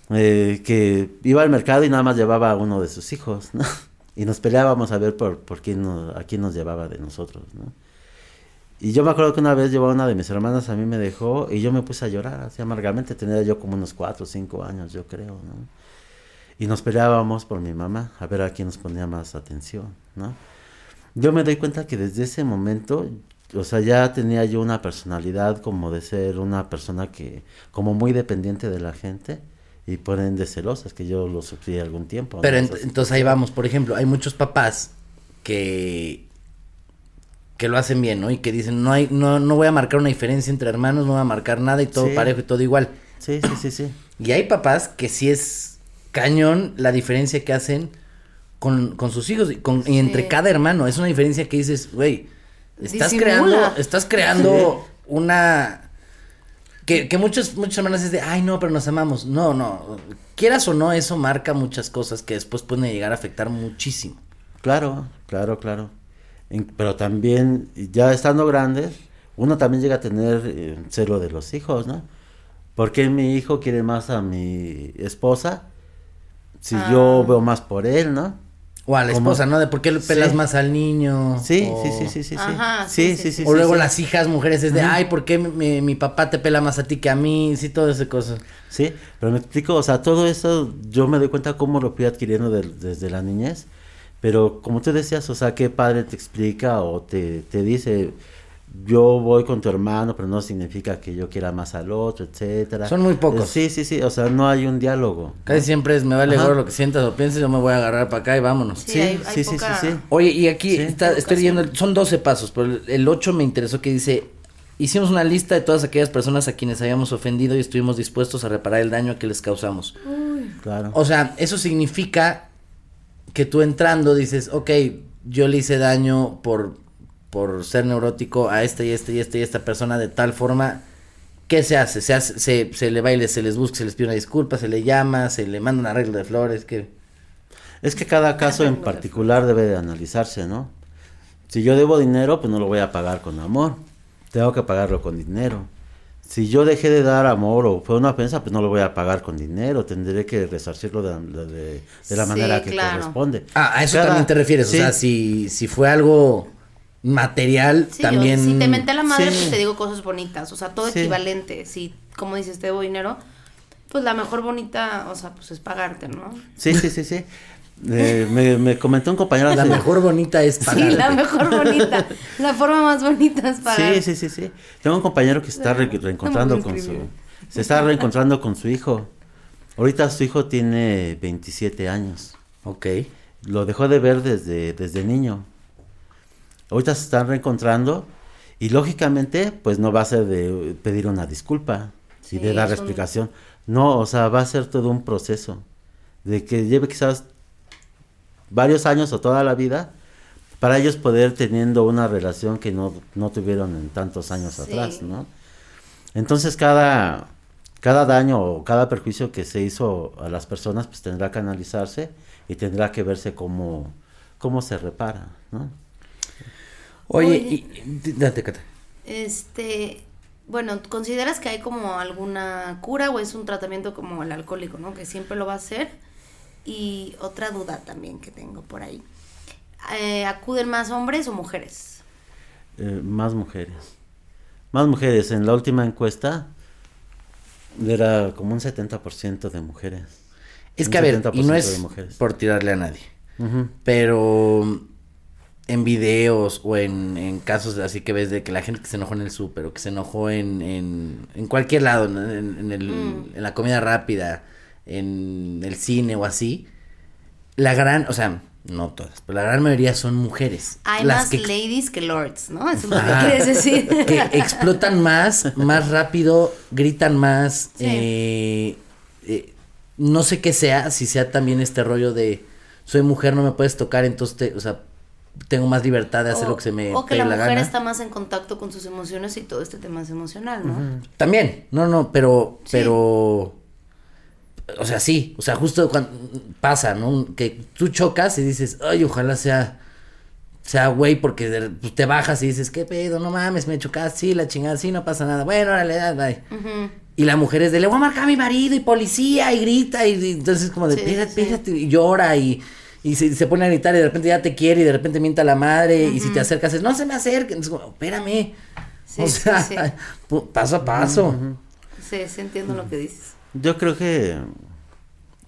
Speaker 3: eh, que iba al mercado y nada más llevaba a uno de sus hijos, ¿no? Y nos peleábamos a ver por, por quién nos, a quién nos llevaba de nosotros, ¿no? Y yo me acuerdo que una vez llevó a una de mis hermanas, a mí me dejó y yo me puse a llorar así amargamente. Tenía yo como unos cuatro o cinco años, yo creo, ¿no? Y nos peleábamos por mi mamá, a ver a quién nos ponía más atención, ¿no? Yo me doy cuenta que desde ese momento, o sea, ya tenía yo una personalidad como de ser una persona que, como muy dependiente de la gente y por ende celosas, que yo lo sufrí algún tiempo.
Speaker 1: Pero
Speaker 3: ¿no?
Speaker 1: ent- entonces ahí vamos, por ejemplo, hay muchos papás que que lo hacen bien, ¿no? Y que dicen, no hay no no voy a marcar una diferencia entre hermanos, no voy a marcar nada y todo
Speaker 3: Sí.
Speaker 1: parejo y todo igual.
Speaker 3: Sí, sí, sí, sí.
Speaker 1: Y hay papás que sí es cañón la diferencia que hacen con, con sus hijos y, con, y entre cada hermano. Es una diferencia que dices, güey, estás
Speaker 2: Disimula.
Speaker 1: creando, estás creando una... Que, que muchos, muchas hermanas es de, ay, no, pero nos amamos. No, no. Quieras o no, eso marca muchas cosas que después pueden llegar a afectar muchísimo.
Speaker 3: Claro, claro, claro. Pero también, ya estando grandes, uno también llega a tener eh, celo de los hijos, ¿no? ¿Por qué mi hijo quiere más a mi esposa? Si
Speaker 2: Ah.
Speaker 3: yo veo más por él, ¿no?
Speaker 1: O a la
Speaker 3: ¿Cómo?
Speaker 1: esposa, ¿no? De por qué le pelas
Speaker 3: Sí.
Speaker 1: más al niño.
Speaker 3: Sí,
Speaker 1: o-
Speaker 3: sí, sí, sí, sí.
Speaker 2: Ajá,
Speaker 3: sí,
Speaker 2: sí,
Speaker 3: sí,
Speaker 2: sí,
Speaker 3: sí,
Speaker 1: O luego
Speaker 3: sí.
Speaker 1: las hijas mujeres es de, ay, ¿por qué mi, papá te pela más a ti que a mí? Sí, todo ese cosa.
Speaker 3: Sí, pero me explico, o sea, todo eso yo me doy cuenta cómo lo fui adquiriendo del- desde la niñez, pero como tú decías, o sea, qué padre te explica o te, te dice, yo voy con tu hermano, pero no significa que yo quiera más al otro, etcétera.
Speaker 1: Son muy pocos.
Speaker 3: Sí, sí, sí, o sea, no hay un diálogo.
Speaker 1: Casi siempre es, me vale
Speaker 3: Ajá.
Speaker 1: gorro lo que sientas o pienses, yo me voy a agarrar para acá y vámonos.
Speaker 2: Sí,
Speaker 3: Sí,
Speaker 2: hay, hay
Speaker 3: sí, sí,
Speaker 2: poca...
Speaker 3: sí, sí.
Speaker 1: Oye, y aquí
Speaker 3: Sí.
Speaker 1: está, estoy leyendo, son 12 pasos, pero el- el 8 me interesó que dice, hicimos una lista de todas aquellas personas a quienes habíamos ofendido y estuvimos dispuestos a reparar el daño que les causamos.
Speaker 3: Claro.
Speaker 1: O sea, eso significa que tú entrando dices, ok, yo le hice daño por, por ser neurótico a esta y esta y esta y esta persona de tal forma, ¿qué se hace? Se, hace, se, se le baile, se les busca, se les pide una disculpa, se le llama, se le manda un arreglo de flores, que...
Speaker 3: Es que cada caso en particular debe de analizarse, ¿no? Si yo debo dinero, pues no lo voy a pagar con amor. Tengo que pagarlo con dinero. Si yo dejé de dar amor o fue una ofensa, pues no lo voy a pagar con dinero. Tendré que resarcirlo de, de- de la
Speaker 2: Sí,
Speaker 3: manera que
Speaker 2: claro.
Speaker 3: corresponde.
Speaker 1: Ah, a eso
Speaker 3: Cada-
Speaker 1: también te refieres,
Speaker 3: sí.
Speaker 1: o sea, si, si fue algo material,
Speaker 2: Sí,
Speaker 1: también...
Speaker 2: o si te menté la madre,
Speaker 3: Sí.
Speaker 2: pues te digo cosas bonitas, o sea, todo
Speaker 3: Sí.
Speaker 2: equivalente. Si, como dices, te debo dinero, pues la mejor bonita, o sea, pues es pagarte, ¿no?
Speaker 3: Sí, sí, sí, sí. Eh, me, me comentó un compañero
Speaker 1: La
Speaker 3: hace-
Speaker 1: mejor bonita es
Speaker 2: Sí,
Speaker 1: pagarte.
Speaker 2: la mejor bonita. la forma más bonita es pagar.
Speaker 3: Sí, sí, sí, sí. Tengo un compañero que se está re- reencontrando con su... Se está reencontrando con su hijo. Ahorita su hijo tiene 27 años.
Speaker 1: Ok.
Speaker 3: Lo dejó de ver desde, desde niño. Ahorita se están reencontrando y lógicamente pues no va a ser de pedir una disculpa y
Speaker 2: Sí,
Speaker 3: de dar
Speaker 2: un-
Speaker 3: explicación. No, o sea, va a ser todo un proceso de que lleve quizás varios años o toda la vida para ellos poder teniendo una relación que no, no tuvieron en tantos años
Speaker 2: Sí.
Speaker 3: atrás, ¿no? Entonces cada, cada daño o cada perjuicio que se hizo a las personas pues tendrá que analizarse y tendrá que verse cómo, cómo se repara, ¿no?
Speaker 1: Oye,
Speaker 2: Oye.
Speaker 1: y, y- date, Cata.
Speaker 2: Este, bueno, ¿consideras que hay como alguna cura o es un tratamiento como el alcohólico, ¿no? Que siempre lo va a hacer. Y otra duda también que tengo por ahí. Eh, ¿Acuden más hombres o mujeres?
Speaker 3: Eh, más mujeres. Más mujeres. En la última encuesta era como un 70% de mujeres.
Speaker 1: Es
Speaker 3: Un
Speaker 1: que a ver, y
Speaker 3: 70%
Speaker 1: no es por tirarle a nadie, pero en videos o en, en casos así que ves de que la gente que se enojó en el súper o que se enojó en, en, en cualquier lado, en, en- el-
Speaker 2: Mm.
Speaker 1: en la comida rápida, en el cine o así, la gran, o sea, no todas, pero la gran mayoría son mujeres.
Speaker 2: Hay
Speaker 1: las
Speaker 2: más
Speaker 1: que
Speaker 2: ladies que lords, ¿no? Eso es lo que quieres decir.
Speaker 1: que explotan más, más rápido, gritan más.
Speaker 2: Sí.
Speaker 1: eh, eh, no sé qué sea, si sea también este rollo de soy mujer, no me puedes tocar, entonces, te- o sea, tengo más libertad de hacer
Speaker 2: O-
Speaker 1: lo que se me
Speaker 2: O que la
Speaker 1: la
Speaker 2: mujer
Speaker 1: gana.
Speaker 2: está más en contacto con sus emociones y todo este tema es emocional, ¿no?
Speaker 1: También, no, no, pero,
Speaker 2: Sí.
Speaker 1: pero, o sea, sí, o sea, justo cuando pasa, ¿no? Que tú chocas y dices, ay, ojalá sea, sea güey, porque de- pues, te bajas y dices, qué pedo, no mames, me chocaste, sí, la chingada, sí, no pasa nada, bueno, órale, ya, bye.
Speaker 2: Ujú.
Speaker 1: Y la mujer es de, le voy a marcar a mi marido y policía y grita y, y entonces como de,
Speaker 2: Sí,
Speaker 1: espérate, y llora y, y se, se pone a gritar y de repente ya te quiere y de repente mienta la madre y si te acercas es, no se me acerquen, es como, espérame.
Speaker 2: Sí,
Speaker 1: o sea, paso a paso.
Speaker 2: Sí, sí entiendo lo que dices.
Speaker 3: Yo creo que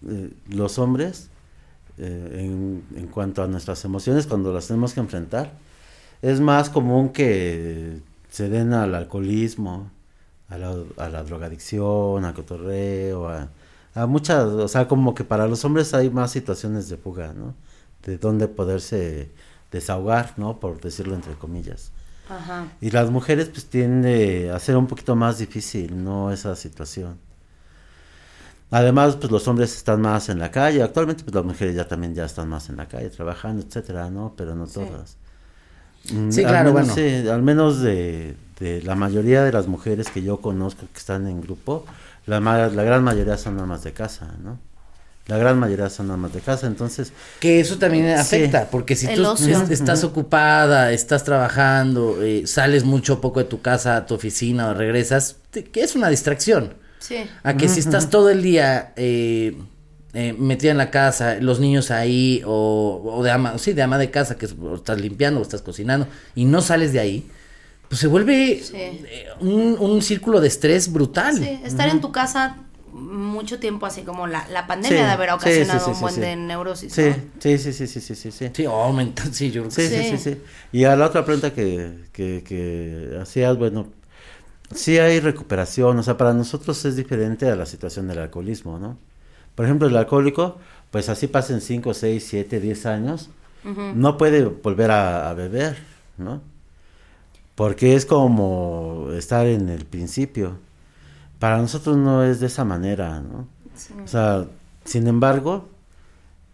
Speaker 3: eh, los hombres, eh, en, en cuanto a nuestras emociones, cuando las tenemos que enfrentar, es más común que se den al alcoholismo, a la, a la drogadicción, al cotorreo, a, a muchas, o sea, como que para los hombres hay más situaciones de fuga, ¿no? De donde poderse desahogar, ¿no? Por decirlo entre comillas.
Speaker 2: Ajá.
Speaker 3: Y las mujeres pues tiende a ser un poquito más difícil, ¿no? Esa situación. Además, pues los hombres están más en la calle. Actualmente, pues las mujeres ya también ya están más en la calle, trabajando, etcétera, ¿no? Pero no todas. Mm,
Speaker 1: Sí,
Speaker 3: al
Speaker 1: claro,
Speaker 3: menos,
Speaker 1: bueno.
Speaker 3: sí, al menos de, de la mayoría de las mujeres que yo conozco que están en grupo, la, gran mayoría son amas de casa, ¿no? La gran mayoría son amas de casa, entonces,
Speaker 1: Que eso también
Speaker 3: Sí.
Speaker 1: afecta, porque si
Speaker 2: El
Speaker 1: tú
Speaker 2: ocio.
Speaker 1: estás ocupada, estás trabajando, eh, sales mucho poco de tu casa a tu oficina o regresas, te- que es una distracción.
Speaker 2: Sí.
Speaker 1: A que si estás todo el día eh, eh, metida en la casa, los niños ahí, o, o de ama, sí, de ama de casa, que es- o estás limpiando o estás cocinando, y no sales de ahí, pues se vuelve
Speaker 2: Sí.
Speaker 1: eh, un, un círculo de estrés brutal.
Speaker 2: Sí, estar en tu casa mucho tiempo así como la, la pandemia
Speaker 3: Sí,
Speaker 2: de haber ocasionado
Speaker 3: sí, sí,
Speaker 2: un buen
Speaker 3: sí.
Speaker 2: de neurosis.
Speaker 3: sí,
Speaker 2: ¿no?
Speaker 3: sí, sí, sí, sí, sí, sí, sí.
Speaker 1: Sí, aumenta, sí, yo creo que
Speaker 3: Sí, sí,
Speaker 2: Sí.
Speaker 3: sí, sí. Y a la otra pregunta que, que, que hacías, bueno, sí hay recuperación, o sea, para nosotros es diferente a la situación del alcoholismo, ¿no? Por ejemplo, el alcohólico, pues así pasen 5, 6, 7, 10 años, no puede volver a, a beber, ¿no? Porque es como estar en el principio. Para nosotros no es de esa manera, ¿no? O sea, sin embargo,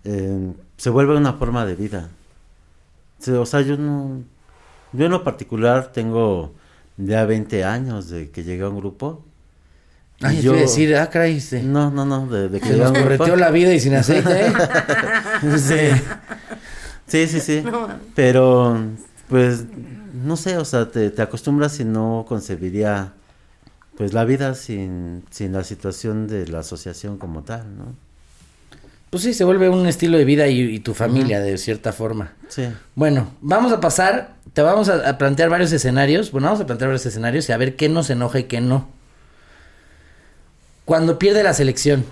Speaker 3: eh, se vuelve una forma de vida. O sea, yo no. Yo en lo particular tengo ya 20 años de que llegué a un grupo.
Speaker 1: Ay,
Speaker 3: Y
Speaker 1: yo decir, ah, caray, sí.
Speaker 3: No, no, no, de, de que
Speaker 1: Se
Speaker 3: llegué a
Speaker 1: nos
Speaker 3: un grupo.
Speaker 1: correteó la vida y sin aceite, ¿eh? sí.
Speaker 3: Sí, sí, sí. Pero, pues, no sé, o sea, te, te acostumbras y no concebiría, pues, la vida sin, sin la situación de la asociación como tal, ¿no?
Speaker 1: Pues sí, se vuelve un estilo de vida y, y tu familia, de cierta forma.
Speaker 3: Sí.
Speaker 1: Bueno, vamos a pasar, te vamos a, a plantear varios escenarios. Bueno, vamos a plantear varios escenarios y a ver qué nos enoja y qué no. Cuando pierde la selección.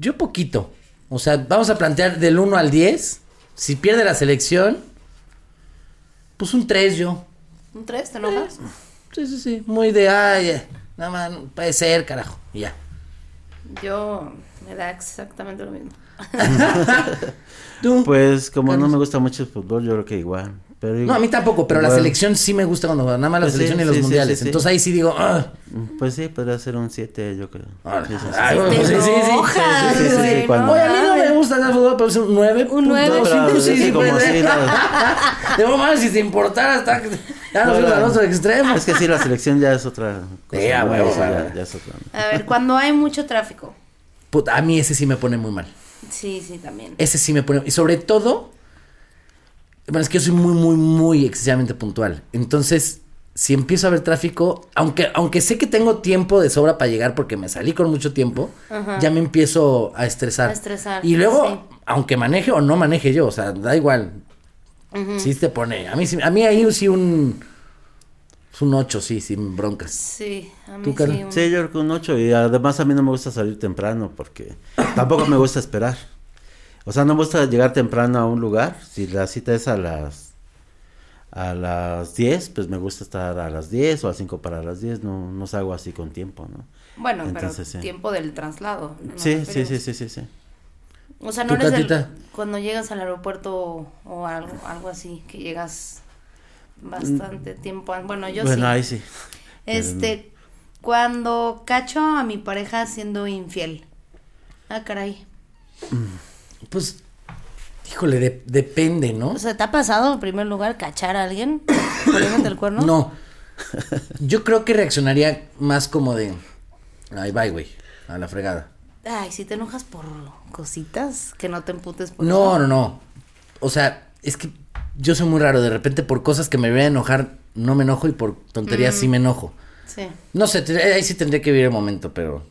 Speaker 1: Yo poquito. O sea, vamos a plantear del 1 al 10. Si pierde la selección, pues un 3 yo.
Speaker 2: ¿Un 3? ¿Te enojas?
Speaker 1: Sí, sí, sí. Muy de, ay, eh, nada más, puede ser, carajo. Y ya.
Speaker 2: Yo me da exactamente lo mismo.
Speaker 1: ¿Tú?
Speaker 3: Pues, como no
Speaker 1: Carlos.
Speaker 3: me gusta mucho el fútbol, yo creo que igual. Pero
Speaker 1: no, a mí tampoco, pero la
Speaker 3: igual-
Speaker 1: selección sí me gusta cuando nada más la
Speaker 3: Pues sí,
Speaker 1: selección y los
Speaker 3: sí, sí,
Speaker 1: mundiales.
Speaker 3: sí, sí.
Speaker 1: Entonces ahí sí digo, ah.
Speaker 3: Pues sí, podría ser un 7, yo creo.
Speaker 1: Ah,
Speaker 3: Sí, sí, sí.
Speaker 1: ay, bueno, pues sí, sí, sí.
Speaker 3: Sí, sí, sí, sí, cuando-
Speaker 1: Oye, a mí no me gusta el fútbol, pero es un 9.
Speaker 2: Un nueve.
Speaker 3: Pero
Speaker 1: sí, sí,
Speaker 3: como si la-
Speaker 1: De más, si te importara, hasta que- ya nos fuimos al otro extremo.
Speaker 3: Es que sí, la selección ya es otra cosa.
Speaker 1: Sí,
Speaker 3: ¿no? Sí, ya, ya es otra.
Speaker 2: A ver, cuando hay mucho tráfico.
Speaker 1: Puta, a mí ese sí me pone muy mal.
Speaker 2: Sí, sí, también.
Speaker 1: Ese sí me pone. Y sobre todo. Bueno, es que yo soy muy, muy, muy excesivamente puntual. Entonces, si empiezo a ver tráfico, aunque, aunque sé que tengo tiempo de sobra para llegar porque me salí con mucho tiempo, ya me empiezo a estresar.
Speaker 2: A estresar,
Speaker 1: Y luego,
Speaker 2: sí.
Speaker 1: aunque maneje o no maneje yo, o sea, da igual. Sí te pone. A mí, a mí ahí sí un. Es un 8, sí, sin broncas.
Speaker 2: Sí, a mí
Speaker 1: ¿Tú,
Speaker 2: sí. Un-
Speaker 3: Sí, yo creo que un 8 y además a mí no me gusta salir temprano porque tampoco me gusta esperar. O sea, no me gusta llegar temprano a un lugar. Si la cita es a las a las 10, pues me gusta estar a las 10 o a 5 para las 10. No, no salgo así con tiempo, ¿no?
Speaker 2: Bueno,
Speaker 3: Entonces, sí.
Speaker 2: pero tiempo del traslado.
Speaker 3: Sí, sí, sí, sí, sí, sí.
Speaker 2: O sea,
Speaker 1: ¿Tú,
Speaker 2: no eres del- cuando llegas al aeropuerto o algo, algo así, que llegas bastante tiempo. Bueno, yo
Speaker 3: Mm. bueno,
Speaker 2: sí.
Speaker 3: ahí sí.
Speaker 2: Este, cuando cacho a mi pareja siendo infiel. Ah, caray.
Speaker 1: Pues, híjole, de- depende, ¿no?
Speaker 2: O sea, ¿te ha pasado en primer lugar cachar a alguien poniéndote el cuerno?
Speaker 1: No. Yo creo que reaccionaría más como de. Ay, bye, güey. A la fregada.
Speaker 2: Ay, si te enojas por cositas, que no te emputes por
Speaker 1: No, no, no. O sea, es que yo soy muy raro. De repente, por cosas que me voy a enojar, no me enojo y por tonterías
Speaker 2: Mm.
Speaker 1: sí me enojo.
Speaker 2: Sí.
Speaker 1: No sé, ahí sí tendría que vivir el momento, pero.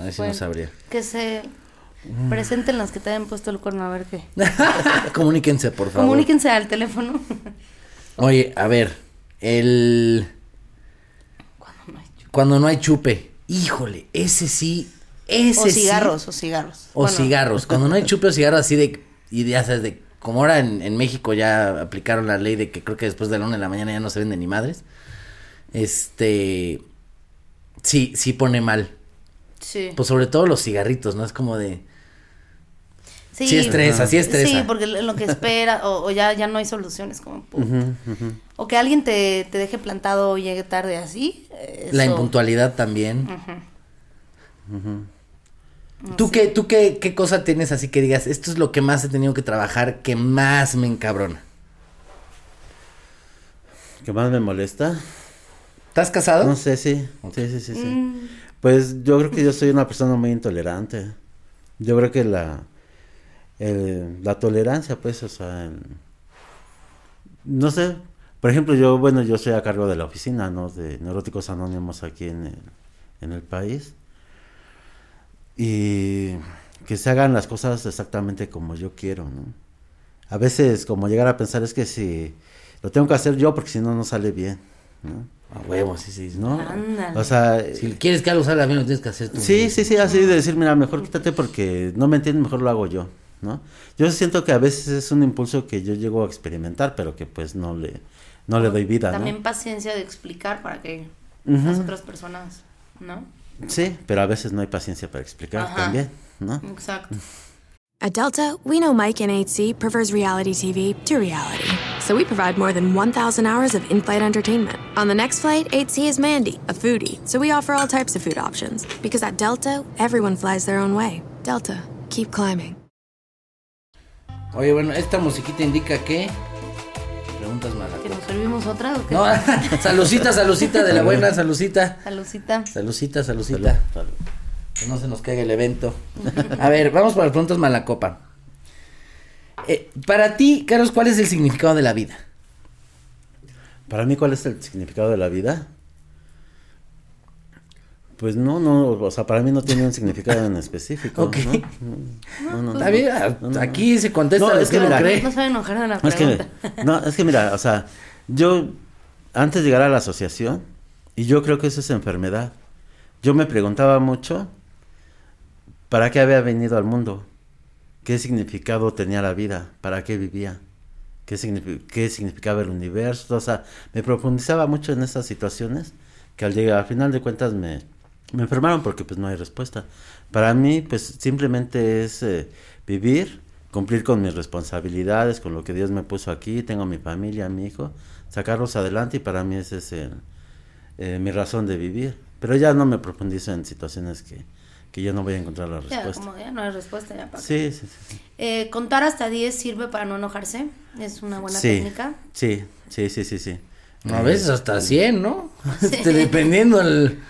Speaker 1: Ahí sí
Speaker 2: Bueno,
Speaker 1: no sabría.
Speaker 2: Que se... Presenten las que te hayan puesto el cuerno, a ver qué.
Speaker 1: Comuníquense, por favor.
Speaker 2: Comuníquense al teléfono.
Speaker 1: Oye, a ver, el... Cuando no hay chupe. Híjole, ese sí, ese
Speaker 2: o
Speaker 1: sí.
Speaker 2: cigarros, o cigarros.
Speaker 1: O
Speaker 2: Bueno,
Speaker 1: cigarros. Cuando no hay chupe o cigarros así de... Y ya sabes, de... Como ahora en, en México ya aplicaron la ley de que creo que después de la una de la mañana ya no se venden ni madres. Este... Sí, sí pone mal.
Speaker 2: Sí.
Speaker 1: Pues sobre todo los cigarritos, ¿no? Es como de...
Speaker 2: sí,
Speaker 1: sí estresa, sí estresa.
Speaker 2: Sí, porque lo que espera, o, o ya, ya no hay soluciones. Como, pu- O que alguien te, te deje plantado o llegue tarde así.
Speaker 1: La impuntualidad también. ¿Tú, qué, ¿Tú qué, qué cosa tienes así que digas, esto es lo que más he tenido que trabajar, que más me encabrona?
Speaker 3: ¿Qué más me molesta?
Speaker 1: ¿Estás casado?
Speaker 3: No sé, sí. Sí, sí, sí, sí.
Speaker 2: Mm,
Speaker 3: Pues yo creo que yo soy una persona muy intolerante. Yo creo que la el- la tolerancia, pues, o sea, el- no sé. Por ejemplo, yo, bueno, yo estoy a cargo de la oficina, ¿no? De Neuróticos Anónimos aquí en el, en el país. Y que se hagan las cosas exactamente como yo quiero, ¿no? A veces, como llegar a pensar, es que si lo tengo que hacer yo, porque si no, no sale bien, ¿no?
Speaker 1: A huevo, sí, sí.
Speaker 3: ¿no?
Speaker 2: Ándale.
Speaker 3: O sea,
Speaker 1: Si quieres que algo salga bien, lo tienes que hacer tú.
Speaker 3: Sí, sí, sí, así de decir, mira, mejor quítate porque no me entiendes, mejor lo hago yo, ¿no? Yo siento que a veces es un impulso que yo llego a experimentar, pero que pues no le, no le doy vida,
Speaker 2: También
Speaker 3: ¿no?
Speaker 2: paciencia de explicar para que las otras personas, ¿no?
Speaker 3: Sí, pero a veces no hay paciencia para explicar
Speaker 2: Ajá.
Speaker 3: también, ¿no?
Speaker 2: Exacto.
Speaker 4: At Delta, we know Mike in 8C prefers reality TV to reality. So we provide more than 1,000 hours of in flight entertainment. On the next flight, 8C is Mandy, a foodie. So we offer all types of food options. Because at Delta, everyone flies their own way. Delta, keep climbing.
Speaker 1: Oye, bueno, esta musiquita indica que... Preguntas
Speaker 2: ¿Que
Speaker 1: malas.
Speaker 2: nos servimos otra o qué?
Speaker 1: No, salucita, salucita de la buena, salucita.
Speaker 2: Salucita.
Speaker 1: Salucita, salucita. Que no se nos caiga el evento. A ver, vamos para las preguntas malacopa. Eh, para ti, Carlos, ¿cuál es el significado de la vida?
Speaker 3: Para mí, ¿cuál es el significado de la vida? Pues no, no, o sea, para mí no tiene un significado en específico.
Speaker 1: Ok.
Speaker 3: ¿no? No, no, no.
Speaker 1: Está bien, a- aquí se contesta
Speaker 3: No, es
Speaker 1: que
Speaker 3: mira,
Speaker 1: cree.
Speaker 2: No se va a enojar de la
Speaker 3: Es que, no, es que mira, o sea, yo antes de llegar a la asociación, y yo creo que eso es enfermedad, yo me preguntaba mucho para qué había venido al mundo, qué significado tenía la vida, para qué vivía, qué, signifi- qué significaba el universo, o sea, me profundizaba mucho en esas situaciones que al llegar, al final de cuentas me, me enfermaron porque pues no hay respuesta. Para mí pues simplemente es eh, vivir, cumplir con mis responsabilidades, con lo que Dios me puso aquí, tengo mi familia, mi hijo, sacarlos adelante y para mí ese es el, eh, mi razón de vivir. Pero ya no me profundizo en situaciones que, que yo no voy a encontrar la
Speaker 2: Ya,
Speaker 3: respuesta.
Speaker 2: como ya no hay respuesta ya para
Speaker 3: Sí, sí, sí. sí.
Speaker 2: Eh, contar hasta 10 sirve para no enojarse. Es una buena
Speaker 3: sí,
Speaker 2: técnica.
Speaker 3: Sí, sí, sí, sí, sí.
Speaker 1: A veces hasta 100, ¿no? Este, dependiendo el,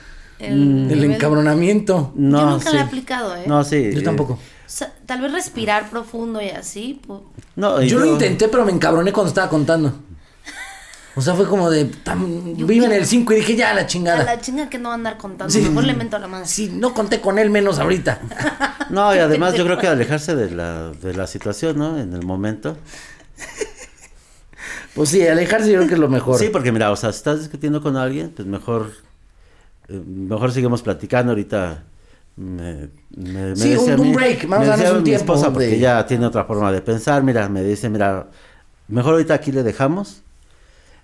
Speaker 2: El
Speaker 1: el
Speaker 2: nivel-
Speaker 1: encabronamiento.
Speaker 3: No,
Speaker 2: Yo nunca
Speaker 3: sí.
Speaker 2: la he aplicado, ¿eh?
Speaker 3: No, sí.
Speaker 1: Yo tampoco.
Speaker 2: O sea, tal vez respirar profundo y así.
Speaker 3: No,
Speaker 1: Yo lo intenté, pero me encabroné cuando estaba contando. O sea, fue como de. tam- yo iba en el 5 y dije, ya, la
Speaker 2: A
Speaker 1: chingada.
Speaker 2: la chinga que no va a andar contando.
Speaker 1: Sí.
Speaker 2: Mejor le mento a la madre.
Speaker 1: Si no conté con él, menos ahorita.
Speaker 3: No, y además yo creo que alejarse de la, de la situación, ¿no? En el momento.
Speaker 1: Pues sí, alejarse yo creo que es lo mejor.
Speaker 3: Sí, porque mira, o sea, si estás discutiendo con alguien, pues mejor, mejor seguimos platicando ahorita. Me, me, me
Speaker 1: Sí,
Speaker 3: decía
Speaker 1: un- break, vamos a darnos un
Speaker 3: mi
Speaker 1: tiempo
Speaker 3: esposa,
Speaker 1: de-
Speaker 3: porque ella tiene otra forma de pensar, mira, me dice, mira, mejor ahorita aquí le dejamos,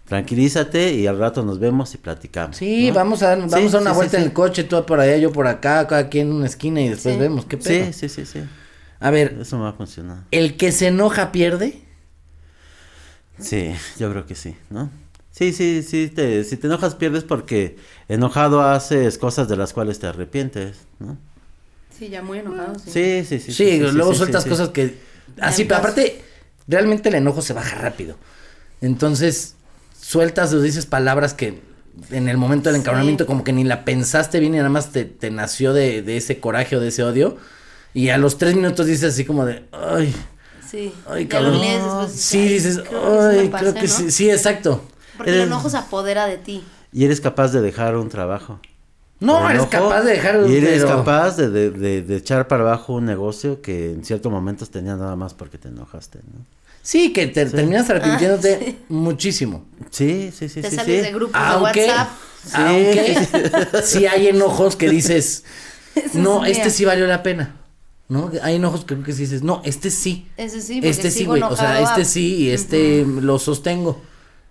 Speaker 3: tranquilízate y al rato nos vemos y platicamos.
Speaker 1: Sí,
Speaker 3: ¿no?
Speaker 1: vamos a, vamos
Speaker 3: Sí,
Speaker 1: a dar una
Speaker 3: sí,
Speaker 1: vuelta
Speaker 3: sí,
Speaker 1: en
Speaker 3: sí.
Speaker 1: el coche, tú por allá, yo por acá, cada quien en una esquina y después
Speaker 2: Sí.
Speaker 1: vemos qué pedo.
Speaker 3: Sí, sí, sí, sí.
Speaker 1: A ver,
Speaker 3: Eso me va a funcionar.
Speaker 1: ¿el que se enoja pierde?
Speaker 3: Sí, yo creo que sí, ¿no? Sí, sí, sí, te, si te enojas pierdes porque enojado haces cosas de las cuales te arrepientes, ¿no?
Speaker 2: Sí, ya muy enojado. Sí.
Speaker 3: Sí, sí, sí.
Speaker 1: Sí, luego
Speaker 3: sí,
Speaker 1: sueltas
Speaker 3: sí, sí.
Speaker 1: cosas que... Así, pero aparte, realmente el enojo se baja rápido. Entonces, sueltas o dices palabras que en el momento del
Speaker 2: Sí.
Speaker 1: encabronamiento como que ni la pensaste bien y nada más te, te nació de, de ese coraje o de ese odio. Y a los tres minutos dices así como de, ay,
Speaker 2: Sí.
Speaker 1: ay, cabrón.
Speaker 2: lees
Speaker 1: sí,
Speaker 2: "Ay,
Speaker 1: dices, ay,
Speaker 2: pasé",
Speaker 1: creo que
Speaker 2: ¿no?
Speaker 1: sí, sí, exacto.
Speaker 2: Porque el enojo se apodera de ti.
Speaker 3: Y eres capaz de dejar un trabajo.
Speaker 1: No, eres capaz de dejar-
Speaker 3: Y eres
Speaker 1: pero-
Speaker 3: capaz de, de, de- de echar para abajo un negocio que en ciertos momentos tenía nada más porque te enojaste, ¿no?
Speaker 1: Sí, que te terminas arrepintiéndote muchísimo.
Speaker 3: Sí, sí, sí,
Speaker 2: Te
Speaker 3: sí.
Speaker 2: sales
Speaker 3: sí.
Speaker 2: de grupos
Speaker 1: Aunque,
Speaker 2: de WhatsApp.
Speaker 1: aunque sí hay enojos que dices, no,
Speaker 2: es
Speaker 1: este
Speaker 2: mía.
Speaker 1: sí valió la pena. ¿No? Hay enojos que creo que sí dices, no, este sí.
Speaker 2: Ese sí,
Speaker 1: Este sí, güey. O sea, este
Speaker 2: ah.
Speaker 1: sí y este lo sostengo.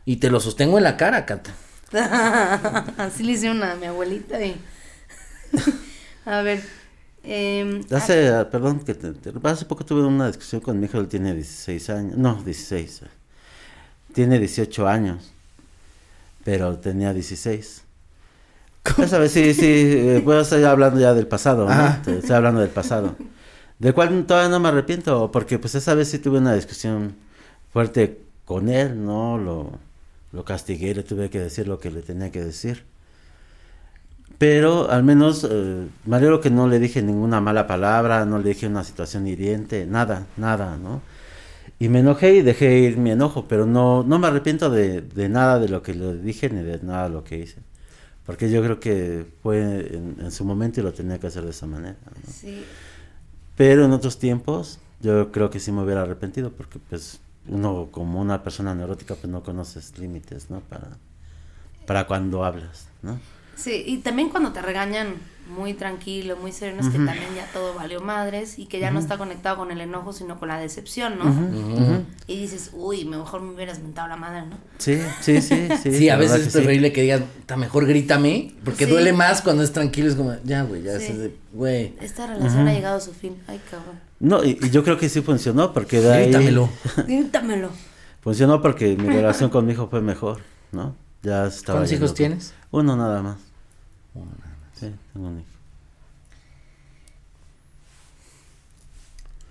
Speaker 1: Y te lo sostengo en la cara, Cata.
Speaker 2: Así le hicieron a mi abuelita y... a ver. em,
Speaker 3: Hace, ah, perdón, que te, te- hace poco tuve una discusión con mi hijo, él tiene 16 años, no, 16, eh. tiene 18 años, pero tenía 16. Esa vez sí, sí, eh, a estar hablando ya del pasado, Estoy hablando del pasado. Del cual todavía no me arrepiento, porque pues esa vez sí tuve una discusión fuerte con él, ¿no? Lo, lo castigué, le tuve que decir lo que le tenía que decir. Pero al menos eh, me alegro que no le dije ninguna mala palabra, no le dije una situación hiriente, nada, nada, ¿no? Y me enojé y dejé ir mi enojo, pero no, no me arrepiento de, de nada de lo que le dije ni de nada de lo que hice. Porque yo creo que fue en, en su momento y lo tenía que hacer de esa manera. ¿no?
Speaker 2: sí.
Speaker 3: Pero en otros tiempos yo creo que sí me hubiera arrepentido porque pues uno como una persona neurótica pues no conoces límites, ¿no? Para, para cuando hablas, ¿no?
Speaker 2: Sí, y también cuando te regañan muy tranquilo, muy sereno, es que también ya todo valió madres y que ya no está conectado con el enojo, sino con la decepción, ¿no? Y dices, uy, mejor me hubieras mentado la madre, ¿no?
Speaker 3: Sí, sí, sí, sí.
Speaker 1: Sí, a veces es
Speaker 3: que sí.
Speaker 1: que digas, "Ta, mejor grítame, porque
Speaker 2: Sí.
Speaker 1: duele más cuando es tranquilo, es como, ya, güey, ya,
Speaker 2: Sí.
Speaker 1: es de- güey.
Speaker 2: Esta relación ha llegado a su fin. Ay, cabrón.
Speaker 3: No, y, y yo creo que sí funcionó porque de ahí...
Speaker 1: Grítamelo.
Speaker 2: Grítamelo.
Speaker 3: Funcionó porque mi relación con mi hijo fue mejor, ¿no? Ya estaba...
Speaker 1: ¿Cuántos hijos tienes?
Speaker 3: Uno nada más. Uno nada más. Sí, tengo un hijo.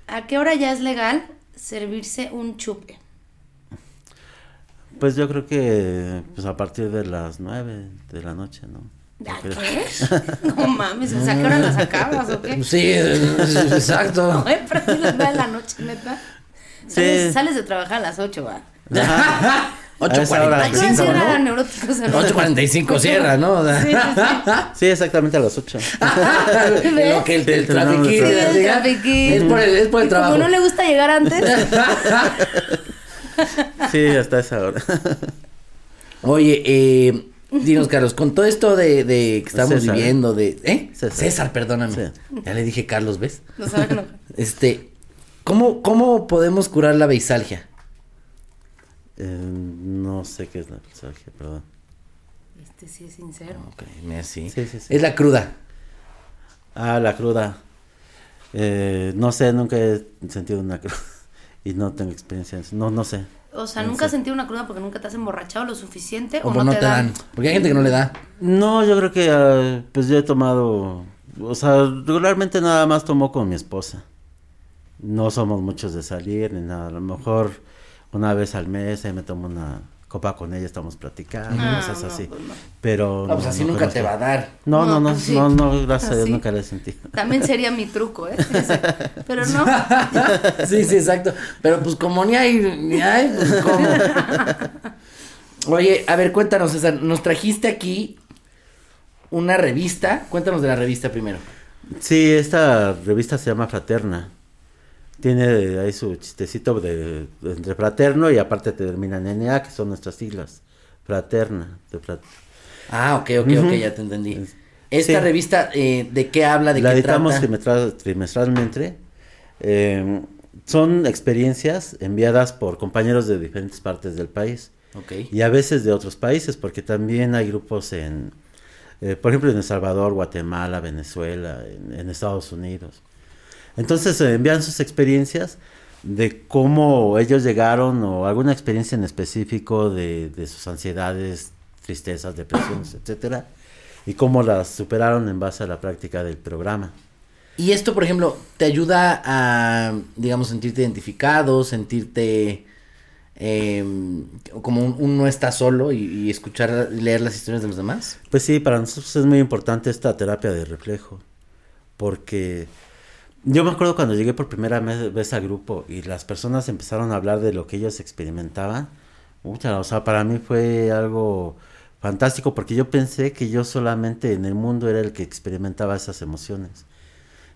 Speaker 2: ¿A qué hora ya es legal servirse un chupe?
Speaker 3: Pues yo creo que pues a partir de las nueve de la noche, ¿no?
Speaker 2: ¿A qué? No mames, o sea, ¿a qué hora las acabas o qué?
Speaker 1: Sí, es- es- exacto.
Speaker 2: Ay, pero a las nueve de la noche, neta.
Speaker 3: Sí.
Speaker 2: Sales, sales de trabajar a las 8, va.
Speaker 3: A esa hora,
Speaker 2: Ay,
Speaker 3: pues,
Speaker 2: no,
Speaker 3: sí,
Speaker 2: sí
Speaker 3: ¿no?
Speaker 2: era neurótico, o sea, no.
Speaker 1: 8.45 cierra, ¿no? O sea,
Speaker 2: Sí, sí,
Speaker 3: Sí, exactamente a las ocho.
Speaker 1: Lo que el, el
Speaker 3: Sí,
Speaker 1: trafiquín,
Speaker 2: Sí, trafiquín.
Speaker 1: Es por el, es por el
Speaker 2: Y
Speaker 1: trabajo.
Speaker 2: Como no le gusta llegar antes,
Speaker 3: Sí, hasta esa hora.
Speaker 1: Oye, eh, dinos, Carlos, con todo esto de, de que estamos
Speaker 3: César.
Speaker 1: viviendo, de. ¿Eh? César,
Speaker 3: César.
Speaker 1: perdóname.
Speaker 3: Sí.
Speaker 1: Ya le dije Carlos, ¿ves?
Speaker 2: no sabe enojar.
Speaker 1: Este. ¿Cómo, ¿Cómo podemos curar la beisalgia?
Speaker 3: Eh, no sé qué es la nostalgia, perdón.
Speaker 2: Este sí es sincero.
Speaker 1: Ok, mira, sí.
Speaker 3: Sí, sí, sí.
Speaker 1: Es la cruda.
Speaker 3: Ah, la cruda. Eh, no sé, nunca he sentido una cruda. Y no tengo experiencia en eso. No, no sé.
Speaker 2: O sea, ¿nunca has sentido una cruda porque nunca te has emborrachado lo suficiente
Speaker 1: O
Speaker 2: o,
Speaker 1: no,
Speaker 2: no
Speaker 1: te dan. Porque hay gente que no le da.
Speaker 3: No, yo creo que ah, pues yo he tomado, o sea, regularmente nada más tomo con mi esposa. No somos muchos de salir ni nada. A lo mejor una vez al mes ahí me tomo una copa con ella, estamos platicando,
Speaker 2: Ah,
Speaker 3: cosas
Speaker 2: no,
Speaker 3: así.
Speaker 2: pues no.
Speaker 3: Pero
Speaker 1: No, pues así
Speaker 3: no
Speaker 1: nunca te va a dar.
Speaker 3: No, no,
Speaker 2: No,
Speaker 3: no,
Speaker 2: pues sí.
Speaker 3: no, no, gracias a Dios
Speaker 2: Así.
Speaker 3: nunca la he sentido.
Speaker 2: También sería mi truco, ¿eh? Ese. Pero no.
Speaker 1: sí, sí, exacto. Pero pues como ni hay, ni hay, pues cómo. Oye, a ver, cuéntanos, César, nos trajiste aquí una revista. Cuéntanos de la revista primero.
Speaker 3: Sí, esta revista se llama Fraterna. Tiene ahí su chistecito de, de entre fraterno y aparte termina en NA, que son nuestras siglas. Fraterna. De frat-
Speaker 1: Ah, ok, ok, ok, ya te entendí. Esta
Speaker 3: Sí.
Speaker 1: revista, eh, ¿de qué habla? ¿De
Speaker 3: la
Speaker 1: qué
Speaker 3: editamos
Speaker 1: trata?
Speaker 3: trimestral- trimestralmente. Eh, son experiencias enviadas por compañeros de diferentes partes del país y a veces de otros países, porque también hay grupos en, eh, por ejemplo, en El Salvador, Guatemala, Venezuela, en, en Estados Unidos. Entonces eh, envían sus experiencias de cómo ellos llegaron o alguna experiencia en específico de, de sus ansiedades, tristezas, depresiones, etcétera, y cómo las superaron en base a la práctica del programa.
Speaker 1: Y esto, por ejemplo, te ayuda a, digamos, sentirte identificado, sentirte eh, como un, un no está solo y, y escuchar, leer las historias de los demás.
Speaker 3: Pues sí, para nosotros es muy importante esta terapia de reflejo, porque yo me acuerdo cuando llegué por primera me- vez al grupo y las personas empezaron a hablar de lo que ellos experimentaban, mucha, o sea, para mí fue algo fantástico porque yo pensé que yo solamente en el mundo era el que experimentaba esas emociones.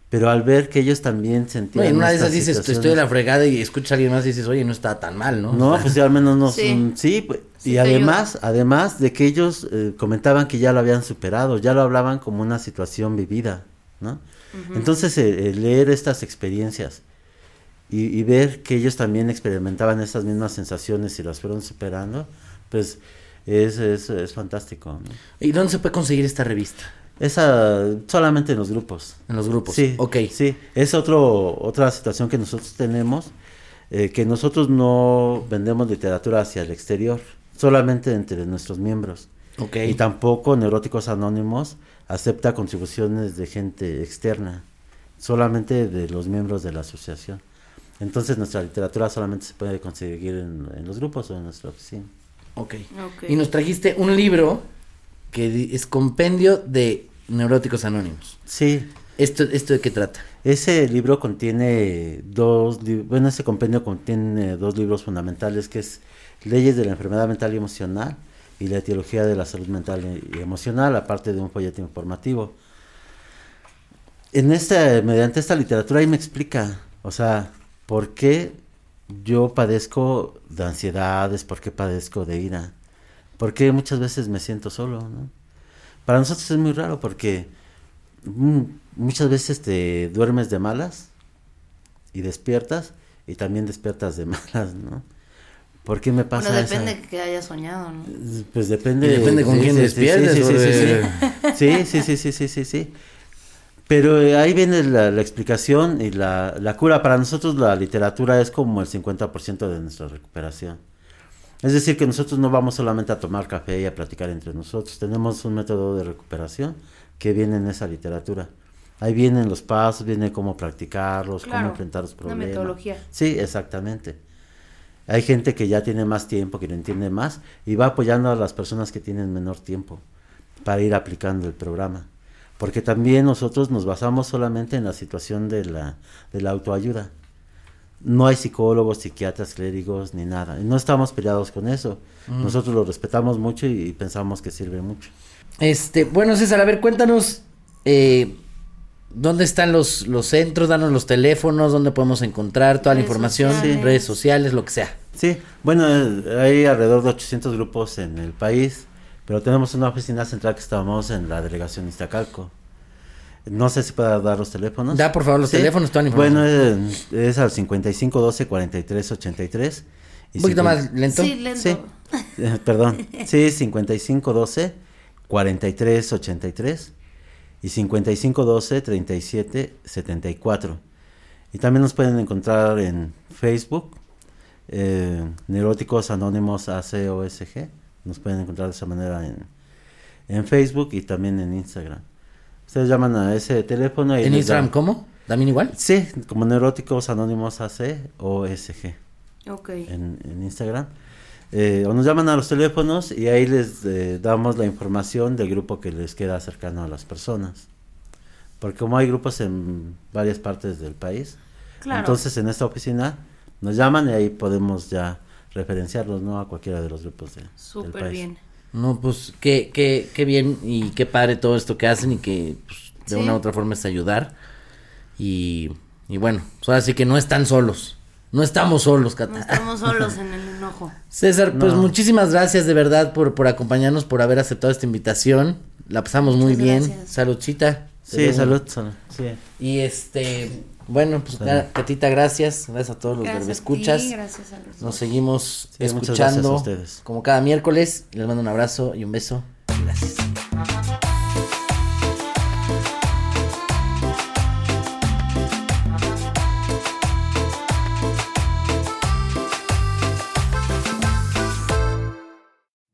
Speaker 3: Pero al ver que ellos también sentían.
Speaker 1: Bueno, en una de esas dices, estoy de la fregada y escuchas a alguien más y dices, oye, no está tan mal, ¿no?
Speaker 3: No,
Speaker 1: O sea,
Speaker 3: pues ya al menos no.
Speaker 2: Sí.
Speaker 3: Sí, pues,
Speaker 2: Sí
Speaker 3: y además, además de que ellos eh, comentaban que ya lo habían superado, ya lo hablaban como una situación vivida, ¿no? Entonces, eh, eh, leer estas experiencias y, y ver que ellos también experimentaban estas mismas sensaciones y las fueron superando, pues es, es, es fantástico. ¿no?
Speaker 1: ¿Y dónde se puede conseguir esta revista?
Speaker 3: Esa solamente en los grupos.
Speaker 1: En los grupos.
Speaker 3: Sí,
Speaker 1: Ok.
Speaker 3: Sí, es otro, otra situación que nosotros tenemos, eh, que nosotros no vendemos literatura hacia el exterior, solamente entre nuestros miembros.
Speaker 1: Ok.
Speaker 3: Y tampoco Neuróticos Anónimos acepta contribuciones de gente externa, solamente de los miembros de la asociación. Entonces nuestra literatura solamente se puede conseguir en, en los grupos o en nuestra oficina.
Speaker 1: Ok.
Speaker 2: Ok.
Speaker 1: Y nos trajiste un libro que es compendio de neuróticos anónimos.
Speaker 3: Sí,
Speaker 1: ¿Esto, esto de qué trata?
Speaker 3: Ese libro contiene dos, bueno, ese compendio contiene dos libros fundamentales que es Leyes de la Enfermedad Mental y Emocional y la Etiología de la Salud Mental y Emocional, aparte de un folleto informativo. En esta, mediante esta literatura ahí me explica, o sea, por qué yo padezco de ansiedades, por qué padezco de ira, por qué muchas veces me siento solo, ¿no? Para nosotros es muy raro porque mm, muchas veces te duermes de malas y despiertas y también despiertas de malas, ¿no? ¿Por qué me pasa
Speaker 2: Bueno,
Speaker 3: esa-
Speaker 2: depende de que hayas soñado, ¿no?
Speaker 3: Pues depende.
Speaker 1: Y depende con quién
Speaker 3: sí,
Speaker 1: despiertes,
Speaker 3: Sí, sí, sí, sí, sí, sí, sí, sí, sí, sí. Pero eh, ahí viene la, la explicación y la, la cura. Para nosotros la literatura es como el 50% de nuestra recuperación. Es decir, que nosotros no vamos solamente a tomar café y a platicar entre nosotros. Tenemos un método de recuperación que viene en esa literatura. Ahí vienen los pasos, viene cómo practicarlos,
Speaker 2: Claro,
Speaker 3: cómo enfrentar los
Speaker 2: una
Speaker 3: problemas.
Speaker 2: metodología.
Speaker 3: Sí, exactamente. Hay gente que ya tiene más tiempo, que lo entiende más y va apoyando a las personas que tienen menor tiempo para ir aplicando el programa. Porque también nosotros nos basamos solamente en la situación de la, de la autoayuda. No hay psicólogos, psiquiatras, clérigos, ni nada. No estamos peleados con eso. Nosotros lo respetamos mucho y, y pensamos que sirve mucho.
Speaker 1: Este, bueno, César, a ver, cuéntanos eh, dónde están los, los centros, danos los teléfonos, dónde podemos encontrar toda la información,
Speaker 2: sociales.
Speaker 1: redes sociales, lo que sea.
Speaker 3: Sí, bueno, hay alrededor de 800 grupos en el país, pero tenemos una oficina central que estamos en la delegación Iztacalco. No sé si pueda dar los teléfonos.
Speaker 1: Da, por favor, los teléfonos, toda la información.
Speaker 3: Bueno, eh, es, al 5512 43 83. y
Speaker 1: Un poquito más lento.
Speaker 2: Sí, lento.
Speaker 3: Sí, eh, perdón. Sí, 5512 43 83 y 5512 37 74. Y también nos pueden encontrar en Facebook, eh, Neuróticos Anónimos ACOSG. Nos pueden encontrar de esa manera en, en Facebook y también en Instagram. Ustedes llaman a ese teléfono y
Speaker 1: ¿En Instagram
Speaker 3: dan-
Speaker 1: cómo? ¿También igual?
Speaker 3: Sí, como Neuróticos Anónimos ACOSG
Speaker 2: Ok.
Speaker 3: en, en Instagram. Eh, o nos llaman a los teléfonos y ahí les eh, damos la información del grupo que les queda cercano a las personas. Porque como hay grupos en varias partes del país,
Speaker 2: Claro.
Speaker 3: entonces en esta oficina nos llaman y ahí podemos ya referenciarlos ¿no? a cualquiera de los grupos de, del
Speaker 2: Súper
Speaker 3: país.
Speaker 2: bien.
Speaker 1: No, pues qué, qué, qué bien y qué padre todo esto que hacen y que pues, de
Speaker 2: Sí.
Speaker 1: una u otra forma es ayudar. Y, y bueno, pues ahora sí que no están solos. No estamos solos, Cata.
Speaker 2: No estamos solos en el
Speaker 1: César, pues
Speaker 3: No.
Speaker 1: muchísimas gracias de verdad por, por acompañarnos, por haber aceptado esta invitación. La pasamos muy bien.
Speaker 2: gracias.
Speaker 1: Saludcita.
Speaker 3: Sí, salud, salud. Sí.
Speaker 1: Y este, bueno, pues Ca- Catita, gracias. Gracias a todos los
Speaker 2: Gracias a
Speaker 1: escuchas.
Speaker 2: gracias a los
Speaker 1: Nos seguimos
Speaker 3: Sí, muchas gracias a
Speaker 1: escuchando
Speaker 3: ustedes.
Speaker 1: como cada miércoles. Les mando un abrazo y un beso. Gracias.